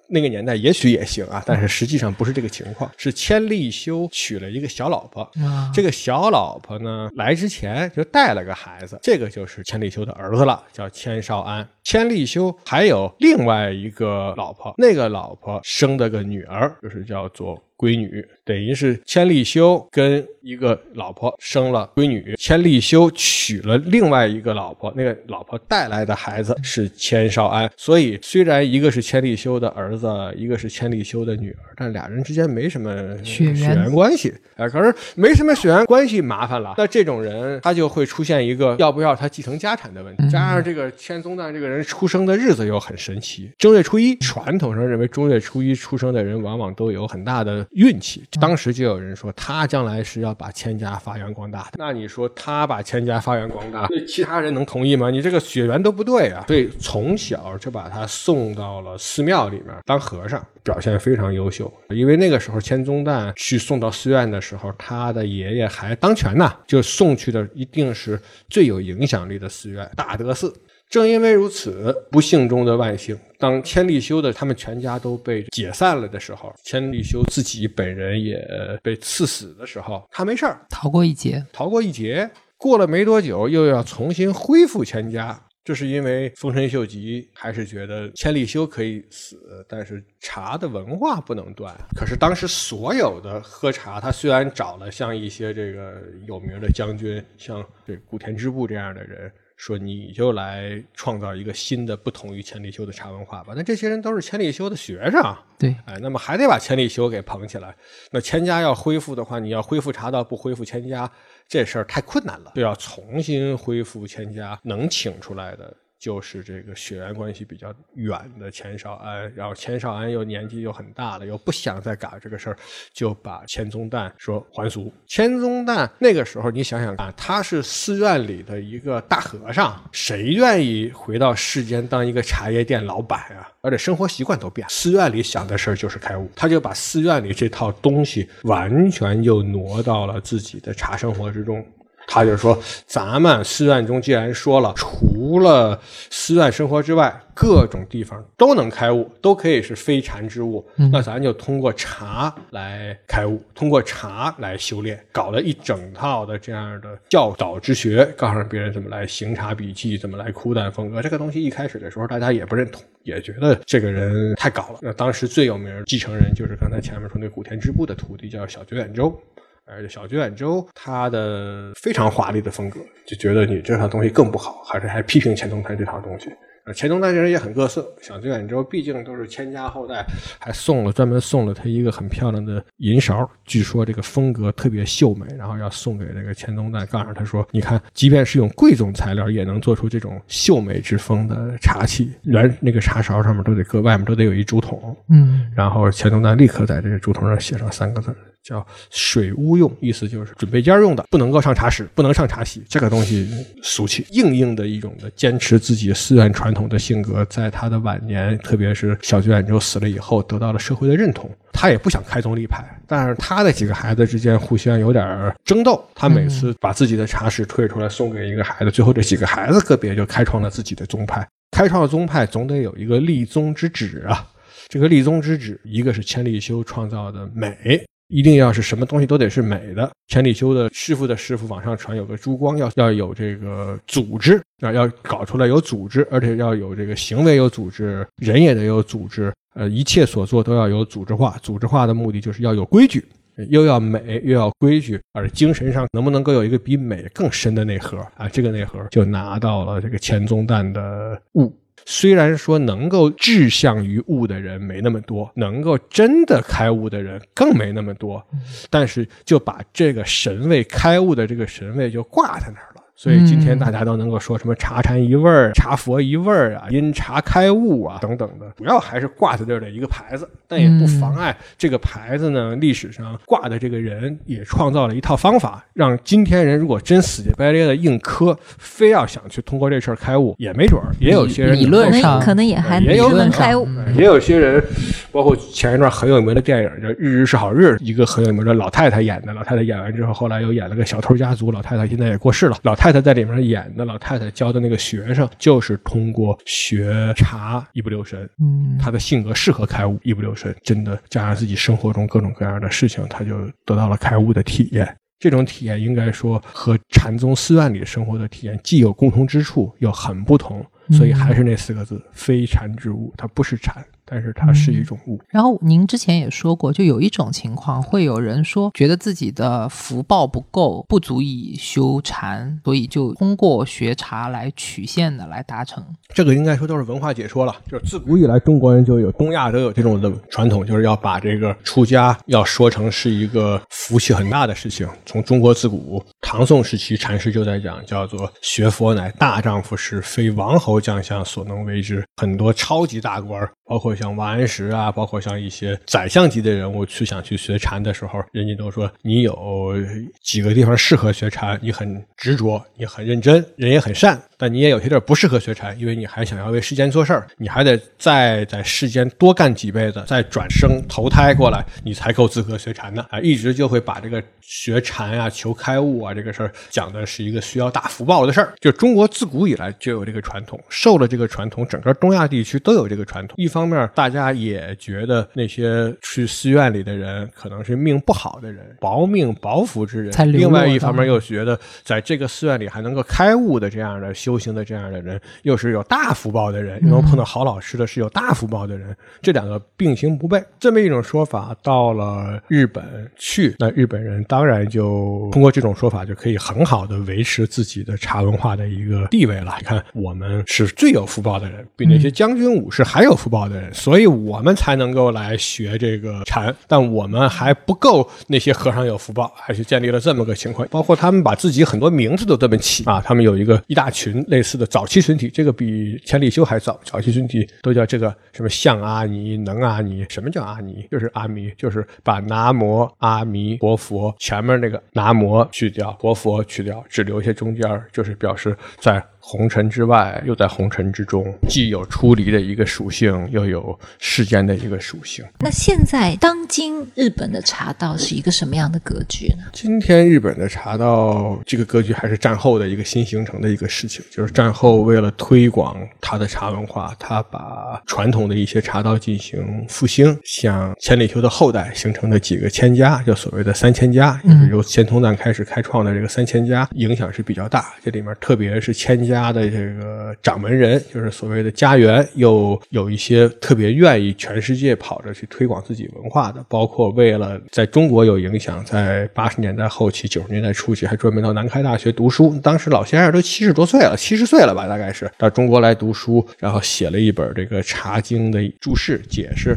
那个年代也许也行啊，但是实际上不是这个情况。是千利休娶了一个小老婆，这个小老婆呢来之前就带了个孩子，这个就是千利休的儿子了，叫千少安。千利休还有另外一个老婆，那个老婆生的个女儿，就是叫做。闺女等于是千利休跟一个老婆生了闺女，千利休娶了另外一个老婆，那个老婆带来的孩子是千少安。所以虽然一个是千利休的儿子，一个是千利休的女儿，但俩人之间没什么血缘关系。哎，可是没什么血缘关系，麻烦了。那这种人他就会出现一个要不要他继承家产的问题。加上这个千宗旦这个人人出生的日子又很神奇，正月初一，传统上认为正月初一出生的人往往都有很大的。运气，当时就有人说他将来是要把千家发扬光大的。那你说他把千家发扬光大，那其他人能同意吗？你这个血缘都不对啊！所以从小就把他送到了寺庙里面当和尚，表现非常优秀。因为那个时候千宗旦去送到寺院的时候，他的爷爷还当权呢，就送去的一定是最有影响力的寺院大德寺。正因为如此，不幸中的万幸，当千利休的他们全家都被解散了的时候，千利休自己本人也被赐死的时候，他没事儿，逃过一劫，逃过一劫。过了没多久，又要重新恢复千家，这是因为丰臣秀吉还是觉得千利休可以死，但是茶的文化不能断。可是当时所有的喝茶，他虽然找了像一些这个有名的将军，像这古田织部这样的人。说你就来创造一个新的不同于千里修的茶文化吧。那这些人都是千里修的学生，对，哎，那么还得把千里修给捧起来。那千家要恢复的话，你要恢复茶道，不恢复千家，这事儿太困难了，就要重新恢复千家，能请出来的。就是这个血缘关系比较远的钱少安，然后钱少安又年纪又很大了，又不想再搞这个事儿，就把钱宗旦说还俗。钱宗旦那个时候，你想想看，他是寺院里的一个大和尚，谁愿意回到世间当一个茶叶店老板啊？而且生活习惯都变，寺院里想的事儿就是开悟，他就把寺院里这套东西完全又挪到了自己的茶生活之中。他就说：“咱们寺院中既然说了，除了寺院生活之外，各种地方都能开悟，都可以是非禅之物。那咱就通过茶来开悟，通过茶来修炼，搞了一整套的这样的教导之学，告诉别人怎么来行茶笔记，怎么来枯淡风格。这个东西一开始的时候，大家也不认同，也觉得这个人太搞了。那当时最有名继承人就是刚才前面说那古田支部的徒弟，叫小久远州。”而且小久远州他的非常华丽的风格，就觉得你这套东西更不好，还是还批评钱宗泰这套东西。钱宗泰这人也很各色，小久远州毕竟都是千家后代，还送了专门送了他一个很漂亮的银勺，据说这个风格特别秀美，然后要送给这个钱宗泰，告诉他说：“你看，即便是用贵重材料，也能做出这种秀美之风的茶器。原那个茶勺上面都得搁，外面都得有一竹筒。”嗯，然后钱宗泰立刻在这个竹筒上写上三个字。叫水屋用，意思就是准备间用的，不能够上茶室，不能上茶席。这个东西俗气，硬硬的一种的坚持自己寺院传统的性格，在他的晚年，特别是小居远州死了以后，得到了社会的认同。他也不想开宗立派，但是他的几个孩子之间互相有点争斗。他每次把自己的茶室退出来送给一个孩子，最后这几个孩子个别就开创了自己的宗派。开创了宗派，总得有一个立宗之旨啊。这个立宗之旨，一个是千利休创造的美。一定要是什么东西都得是美的。千里修的师傅的师傅往上传，有个珠光，要要有这个组织啊，要搞出来有组织，而且要有这个行为有组织，人也得有组织。呃，一切所做都要有组织化。组织化的目的就是要有规矩，又要美又要规矩，而精神上能不能够有一个比美更深的内核啊？这个内核就拿到了这个钱宗旦的悟。虽然说能够志向于悟的人没那么多，能够真的开悟的人更没那么多，但是就把这个神位开悟的这个神位就挂在那儿了。所以今天大家都能够说什么茶禅一味儿、茶佛一味儿啊、因茶开悟啊等等的，主要还是挂在这儿的一个牌子，但也不妨碍这个牌子呢，历史上挂的这个人也创造了一套方法，让今天人如果真死乞白咧的硬磕，非要想去通过这事儿开悟，也没准儿。也有些人理论上可能也还也有可能能开悟。嗯也有些人，包括前一段很有名的电影叫《日日是好日》，一个很有名的老太太演的。老太太演完之后，后来又演了个小偷家族。老太太现在也过世了。老太太在里面演的，老太太教的那个学生，就是通过学茶一不留神。嗯，他的性格适合开悟，一不留神，真的加上自己生活中各种各样的事情，他就得到了开悟的体验。这种体验应该说和禅宗寺院里生活的体验既有共同之处，又很不同。所以还是那四个字：非禅之物。它不是禅，但是它是一种物。然后您之前也说过，就有一种情况，会有人说觉得自己的福报不够，不足以修禅，所以就通过学茶来曲线的来达成。这个应该说都是文化解说了，就是自古以来中国人就有，东亚都有这种的传统，就是要把这个出家要说成是一个福气很大的事情。从中国自古，唐宋时期禅师就在讲，叫做学佛乃大丈夫事，非王侯将相所能为之。很多超级大官儿，包括像像王安石啊，包括像一些宰相级的人物，去想去学禅的时候，人家都说你有几个地方适合学禅，你很执着，你很认真，人也很善，但你也有些地儿不适合学禅，因为你还想要为世间做事儿，你还得再在世间多干几辈子，再转生投胎过来，你才够资格学禅的啊！一直就会把这个学禅啊、求开悟啊这个事儿讲的是一个需要大福报的事儿。就中国自古以来就有这个传统，受了这个传统，整个东亚地区都有这个传统。一方面，大家也觉得那些去寺院里的人可能是命不好的人，薄命薄福之人另外一方面又觉得在这个寺院里还能够开悟的这样的修行的这样的人，又是有大福报的人，又能碰到好老师的是有大福报的人，这两个并行不悖。这么一种说法到了日本去，那日本人当然就通过这种说法就可以很好的维持自己的茶文化的一个地位了。你看，我们是最有福报的人，比那些将军武士还有福报的人，所以我们才能够来学这个禅，但我们还不够那些和尚有福报，还是建立了这么个情况。包括他们把自己很多名字都这么起啊，他们有一个一大群类似的早期群体，这个比千里修还早，早期群体都叫这个什么像阿尼、能阿尼。什么叫阿尼？就是阿弥，就是把南无阿弥陀佛前面那个南无去掉，佛佛去掉，只留下中间，就是表示在红尘之外，又在红尘之中，既有出离的一个属性，又有世间的一个属性。那现在当今日本的茶道是一个什么样的格局呢？今天日本的茶道这个格局还是战后的一个新形成的一个事情，就是战后为了推广它的茶文化，它把传统的一些茶道进行复兴，像千里修的后代形成的几个千家，就所谓的三千家，就是由钱通赞开始开创的这个三千家，影响是比较大。这里面特别是千家家的这个掌门人，就是所谓的家园，又有一些特别愿意全世界跑着去推广自己文化的，包括为了在中国有影响，在八十年代后期、九十年代初期还专门到南开大学读书。当时老先生都七十多岁了，七十岁了吧，大概是到中国来读书，然后写了一本这个《茶经》的注释解释，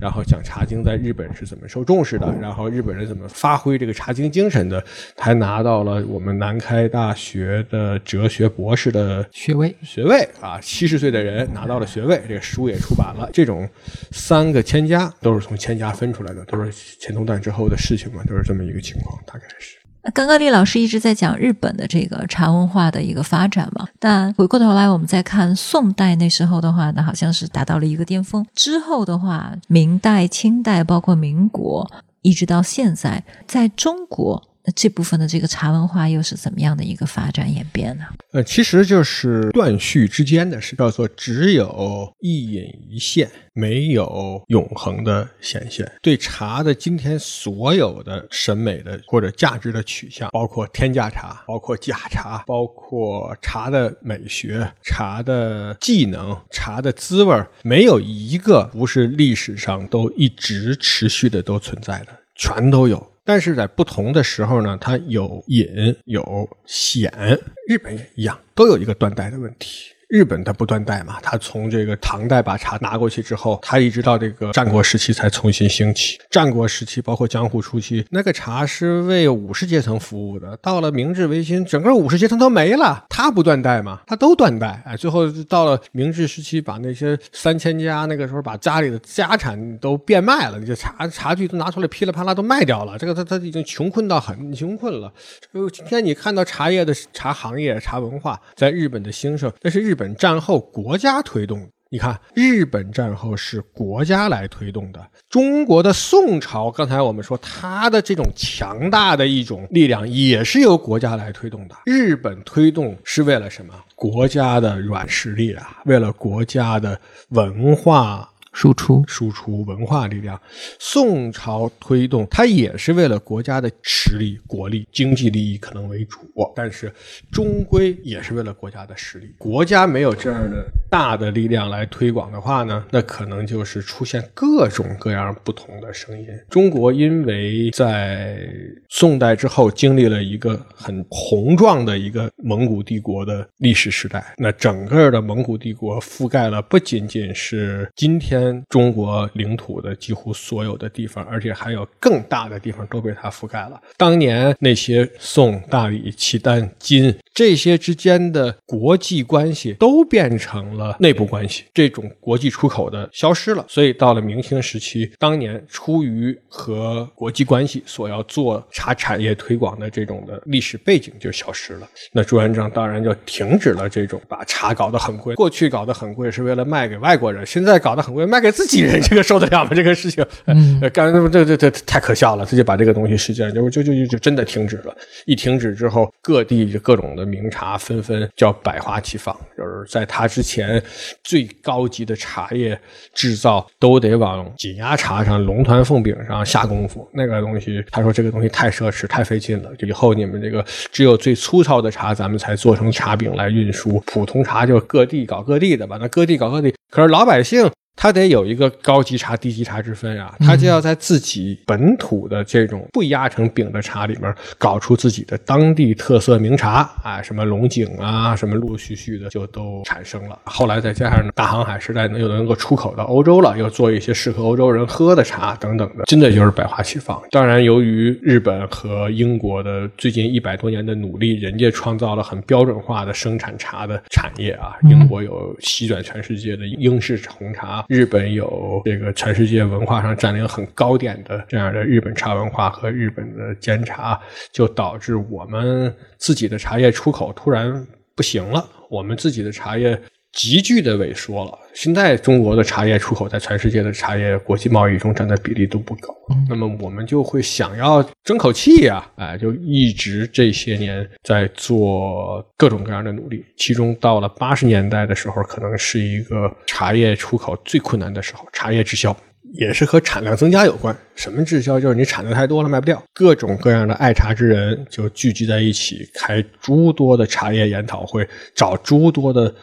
然后讲《茶经》在日本是怎么受重视的，然后日本人怎么发挥这个《茶经》精神的，还拿到了我们南开大学的哲学博士的学位学位啊，七十岁的人拿到了学位，这个书也出版了。这种三个千家都是从千家分出来的，都是钱通赞之后的事情嘛，都是这么一个情况，大概是。刚刚李老师一直在讲日本的这个茶文化的一个发展嘛，但回过头来我们再看宋代那时候的话呢，好像是达到了一个巅峰。之后的话，明代、清代，包括民国，一直到现在，在中国那这部分的这个茶文化又是怎么样的一个发展演变呢？呃，其实就是断续之间的事，叫做只有一隐一现，没有永恒的显现。对茶的今天所有的审美的或者价值的取向，包括天价茶，包括假茶，包括茶的美学、茶的技能、茶的滋味儿，没有一个不是历史上都一直持续的都存在的，全都有。但是在不同的时候呢，它有隐有显，日本也一样，都有一个断代的问题。日本它不断代嘛，它从这个唐代把茶拿过去之后，它一直到这个战国时期才重新兴起。战国时期包括江户初期，那个茶是为武士阶层服务的。到了明治维新，整个武士阶层都没了，它不断代嘛，它都断代。哎，最后到了明治时期，把那些三千家那个时候把家里的家产都变卖了，这茶茶具都拿出来噼里啪啦都卖掉了。这个他他已经穷困到很穷困了。就今天你看到茶叶的茶行业、茶文化在日本的兴盛，那是日本战后国家推动。你看，日本战后是国家来推动的。中国的宋朝，刚才我们说它的这种强大的一种力量，也是由国家来推动的。日本推动是为了什么？国家的软实力啊，为了国家的文化。输出输出文化力量，宋朝推动它也是为了国家的实力、国力、经济利益可能为主，但是终归也是为了国家的实力。国家没有这样的大的力量来推广的话呢，那可能就是出现各种各样不同的声音。中国因为在宋代之后经历了一个很宏壮的一个蒙古帝国的历史时代，那整个的蒙古帝国覆盖了不仅仅是今天。中国领土的几乎所有的地方，而且还有更大的地方都被它覆盖了。当年那些宋、大理、契丹、金这些之间的国际关系都变成了内部关系，这种国际出口的消失了。所以到了明清时期，当年出于和国际关系所要做茶产业推广的这种的历史背景就消失了。那朱元璋当然就停止了这种把茶搞得很贵。过去搞得很贵是为了卖给外国人，现在搞得很贵卖。给自己人，这个受得了吗？这个事情，嗯，干这这这太可笑了。他就把这个东西实际上就就就就真的停止了。一停止之后，各地就各种的名茶纷纷叫百花齐放。就是在他之前，最高级的茶叶制造都得往紧压茶上、龙团凤饼上下功夫。那个东西，他说这个东西太奢侈、太费劲了。就以后你们这个只有最粗糙的茶，咱们才做成茶饼来运输。普通茶就各地搞各地的吧。那各地搞各地，可是老百姓。他得有一个高级茶、低级茶之分啊，它就要在自己本土的这种不压成饼的茶里面搞出自己的当地特色名茶啊，什么龙井啊，什么陆陆续续的就都产生了。后来再加上大航海时代呢，又能够出口到欧洲了，又做一些适合欧洲人喝的茶等等的，真的就是百花齐放。当然，由于日本和英国的最近一百多年的努力，人家创造了很标准化的生产茶的产业啊。英国有席卷全世界的英式红茶。日本有这个全世界文化上占领很高点的这样的日本茶文化和日本的煎茶，就导致我们自己的茶叶出口突然不行了，我们自己的茶叶。急剧的萎缩了。现在中国的茶叶出口在全世界的茶叶国际贸易中占的比例都不高，那么我们就会想要争口气呀，哎，就一直这些年在做各种各样的努力。其中到了八十年代的时候，可能是一个茶叶出口最困难的时候，茶叶滞销也是和产量增加有关。什么滞销？就是你产的太多了卖不掉。各种各样的爱茶之人就聚集在一起，开诸多的茶叶研讨会，找诸多的。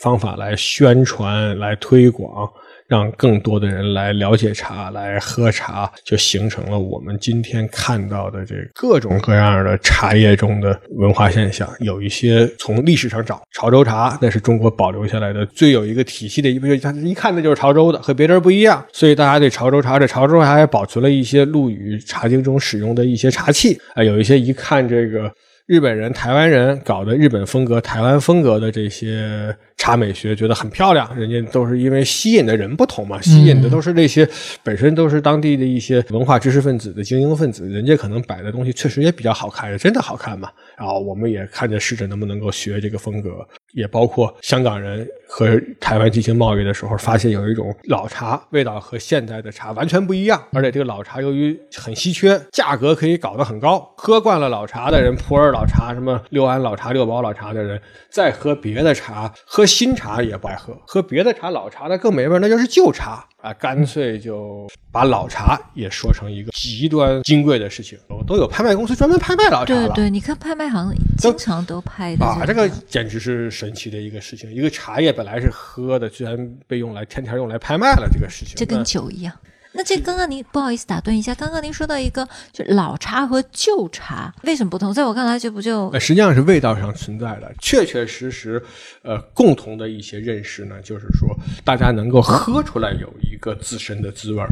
方法来宣传、来推广，让更多的人来了解茶、来喝茶，就形成了我们今天看到的这各种各样的茶叶中的文化现象。有一些从历史上找潮州茶，那是中国保留下来的最有一个体系的一部，它一看那就是潮州的，和别人不一样。所以大家对潮州茶，这潮州茶还保存了一些陆羽茶经中使用的一些茶器啊，有一些一看这个。日本人、台湾人搞的日本风格、台湾风格的这些茶美学，觉得很漂亮。人家都是因为吸引的人不同嘛，吸引的都是那些本身都是当地的一些文化知识分子的精英分子。人家可能摆的东西确实也比较好看，真的好看嘛。然后我们也看着试着能不能够学这个风格。也包括香港人和台湾进行贸易的时候，发现有一种老茶味道和现在的茶完全不一样，而且这个老茶由于很稀缺，价格可以搞得很高。喝惯了老茶的人，普洱老茶、什么六安老茶、六堡老茶的人，再喝别的茶，喝新茶也不爱喝，喝别的茶老茶的更没味，那就是旧茶。啊，干脆就把老茶也说成一个极端金贵的事情，都有拍卖公司专门拍卖老茶了。对对，你看拍卖行经常都拍的。啊，这个简直是神奇的一个事情。一个茶叶本来是喝的，居然被用来天天用来拍卖了，这个事情。这跟酒一样。那这刚刚您不好意思打断一下，刚刚您说到一个就老茶和旧茶为什么不同？在我看来，这不就呃，实际上是味道上存在的，确确实实，呃，共同的一些认识呢，就是说大家能够喝出来有一个自身的滋味儿，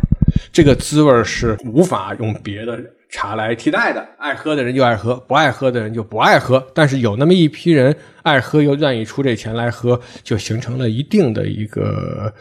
这个滋味儿是无法用别的茶来替代的。爱喝的人就爱喝，不爱喝的人就不爱喝。但是有那么一批人爱喝又愿意出这钱来喝，就形成了一定的一个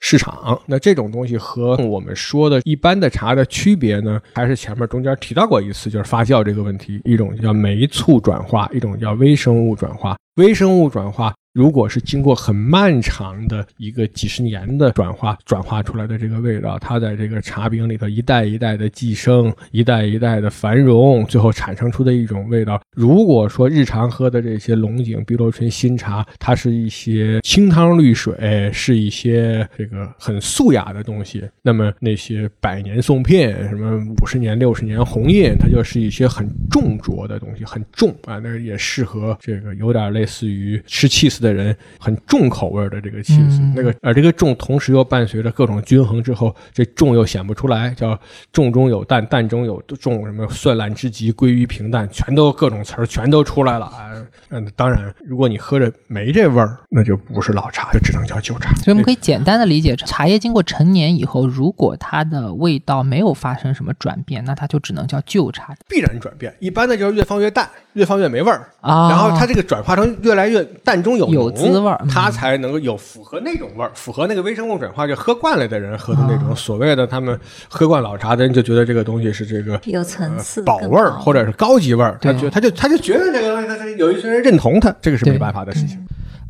市场。那这种东西和我们说的一般的茶的区别呢，还是前面中间提到过一次，就是发酵这个问题，一种叫酶促转化，一种叫微生物转化。微生物转化如果是经过很漫长的一个几十年的转化，转化出来的这个味道，它在这个茶饼里头一代一代的寄生，一代一代的繁荣，最后产生出的一种味道。如果说日常喝的这些龙井、碧螺春新茶，它是一些清汤绿水，是一些这个很素雅的东西，那么那些百年宋片、什么五十年、六十年红印，它就是一些很重浊的东西，很重啊，那也适合这个有点类似于吃 cheese 的人很重口味的这个 cheese，、那个而这个重同时又伴随着各种均衡之后，这重又显不出来，叫重中有淡，淡中有重，什么蒜烂之极，归于平淡，全都各种词儿全都出来了啊。嗯，当然，如果你喝着没这味儿，那就不是老茶，就只能叫旧茶。所以我们可以简单的理解，茶叶经过陈年以后，如果它的味道没有发生什么转变，那它就只能叫旧茶必然转变，一般的就是越放越淡，越放越没味儿。啊然后它这个转化成越来越淡中有有滋味儿嗯。它才能够有符合那种味儿，符合那个微生物转化，就喝惯了的人喝的那种所谓的他们喝惯老茶的人就觉得这个东西是这个有层次呃、宝更味儿或者是高级味儿，他对觉他就他就觉得这个东西，他他有一群人认同他，这个是没办法的事情。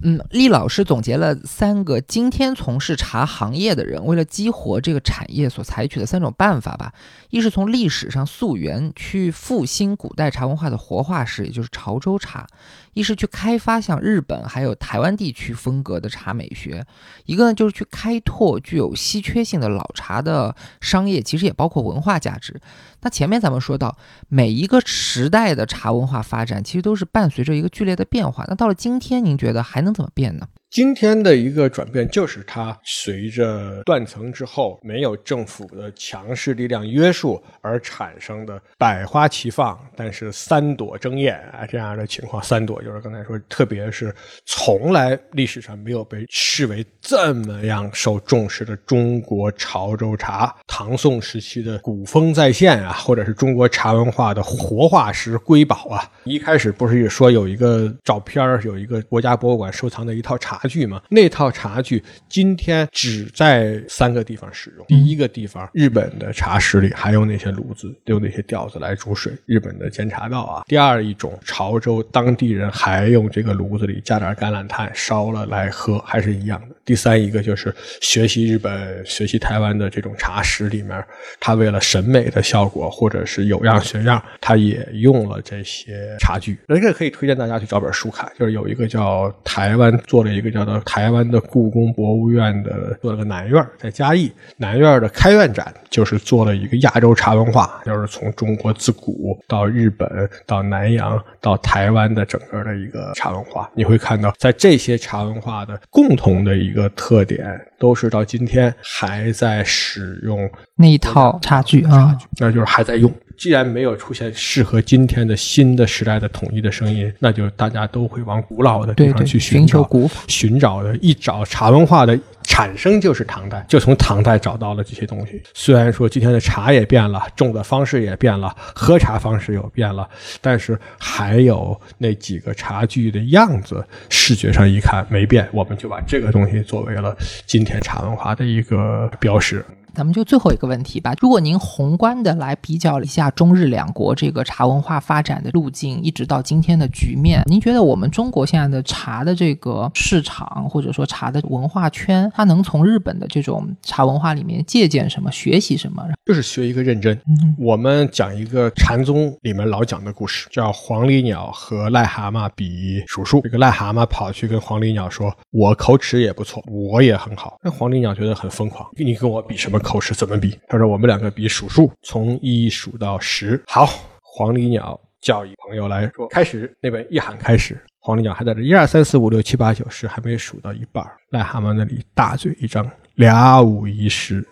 嗯，厉老师总结了三个今天从事茶行业的人为了激活这个产业所采取的三种办法吧。一是从历史上溯源，去复兴古代茶文化的活化石，也就是潮州茶；一是去开发像日本还有台湾地区风格的茶美学；一个呢就是去开拓具有稀缺性的老茶的商业，其实也包括文化价值。那前面咱们说到，每一个时代的茶文化发展，其实都是伴随着一个剧烈的变化。那到了今天，您觉得还能怎么变呢？今天的一个转变，就是它随着断层之后，没有政府的强势力量约束而产生的百花齐放，但是三朵争艳啊这样的情况。三朵就是刚才说，特别是从来历史上没有被视为这么样受重视的中国潮州茶，唐宋时期的古风再现啊，或者是中国茶文化的活化石瑰宝啊。一开始不是也说有一个照片，有一个国家博物馆收藏的一套茶具嘛？那套茶具今天只在三个地方使用。第一个地方，日本的茶室里还有那些炉子，用那些吊子来煮水，日本的煎茶道啊。第二一种，潮州当地人还用这个炉子里加点橄榄炭烧了来喝，还是一样的。第三一个就是学习日本、学习台湾的这种茶室里面，他为了审美的效果，或者是有样学样，他也用了这些茶具。这个可以推荐大家去找本书看，就是有一个叫台湾做了一个叫做台湾的故宫博物院的做了个南院，在嘉义南院的开院展，就是做了一个亚洲茶文化，就是从中国自古到日本到南洋到台湾的整个的一个茶文化。你会看到，在这些茶文化的共同的一个特点，都是到今天还在使用那一套茶具啊，那就是还在用。既然没有出现适合今天的新的时代的统一的声音，那就大家都会往古老的地方去寻寻找。求古法。寻找的一找茶文化的产生就是唐代，就从唐代找到了这些东西。虽然说今天的茶也变了，种的方式也变了，喝茶方式有变了，但是还有那几个茶具的样子，视觉上一看没变，我们就把这个东西作为了今天茶文化的一个标识。咱们就最后一个问题吧。如果您宏观的来比较一下中日两国这个茶文化发展的路径，一直到今天的局面，您觉得我们中国现在的茶的这个市场，或者说茶的文化圈，它能从日本的这种茶文化里面借鉴什么、学习什么？就是学一个认真。嗯我们讲一个禅宗里面老讲的故事，叫黄鹂鸟和癞蛤蟆比数数。这个癞蛤蟆跑去跟黄鹂鸟说：“我口齿也不错，我也很好。”那黄鹂鸟觉得很疯狂，你跟我比什么口齿？怎么比？他说：“我们两个比数数，从一数到十。”好，黄鹂鸟叫一朋友来说：“开始。”那边一喊开始，黄鹂鸟还在这一二三四五六七八九十，还没数到一半儿。癞蛤蟆那里大嘴一张，俩五一十。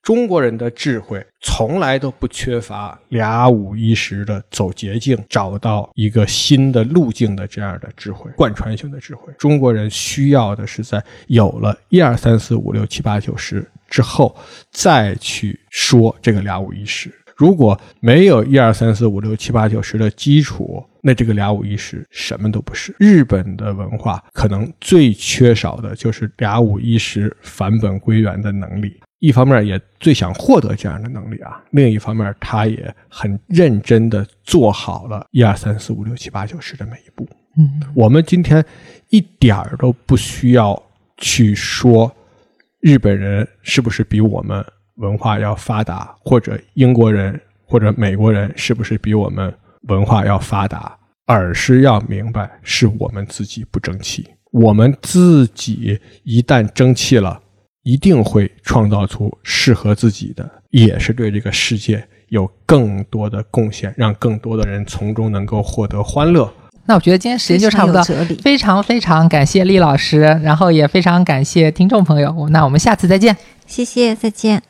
中国人的智慧从来都不缺乏俩五一十的走捷径，找到一个新的路径的这样的智慧，贯穿性的智慧。中国人需要的是在有了一二三四五六七八九十之后，再去说这个俩五一十。如果没有一二三四五六七八九十的基础，那这个俩五一十什么都不是。日本的文化可能最缺少的就是俩五一十返本归元的能力。一方面也最想获得这样的能力啊，另一方面他也很认真的做好了一二三四五六七八九十的每一步。嗯，我们今天一点儿都不需要去说日本人是不是比我们。文化要发达，或者英国人或者美国人是不是比我们文化要发达？而是要明白，是我们自己不争气。我们自己一旦争气了，一定会创造出适合自己的，也是对这个世界有更多的贡献，让更多的人从中能够获得欢乐。那我觉得今天时间就差不多，非常非常感谢厉老师，然后也非常感谢听众朋友。那我们下次再见，谢谢，再见。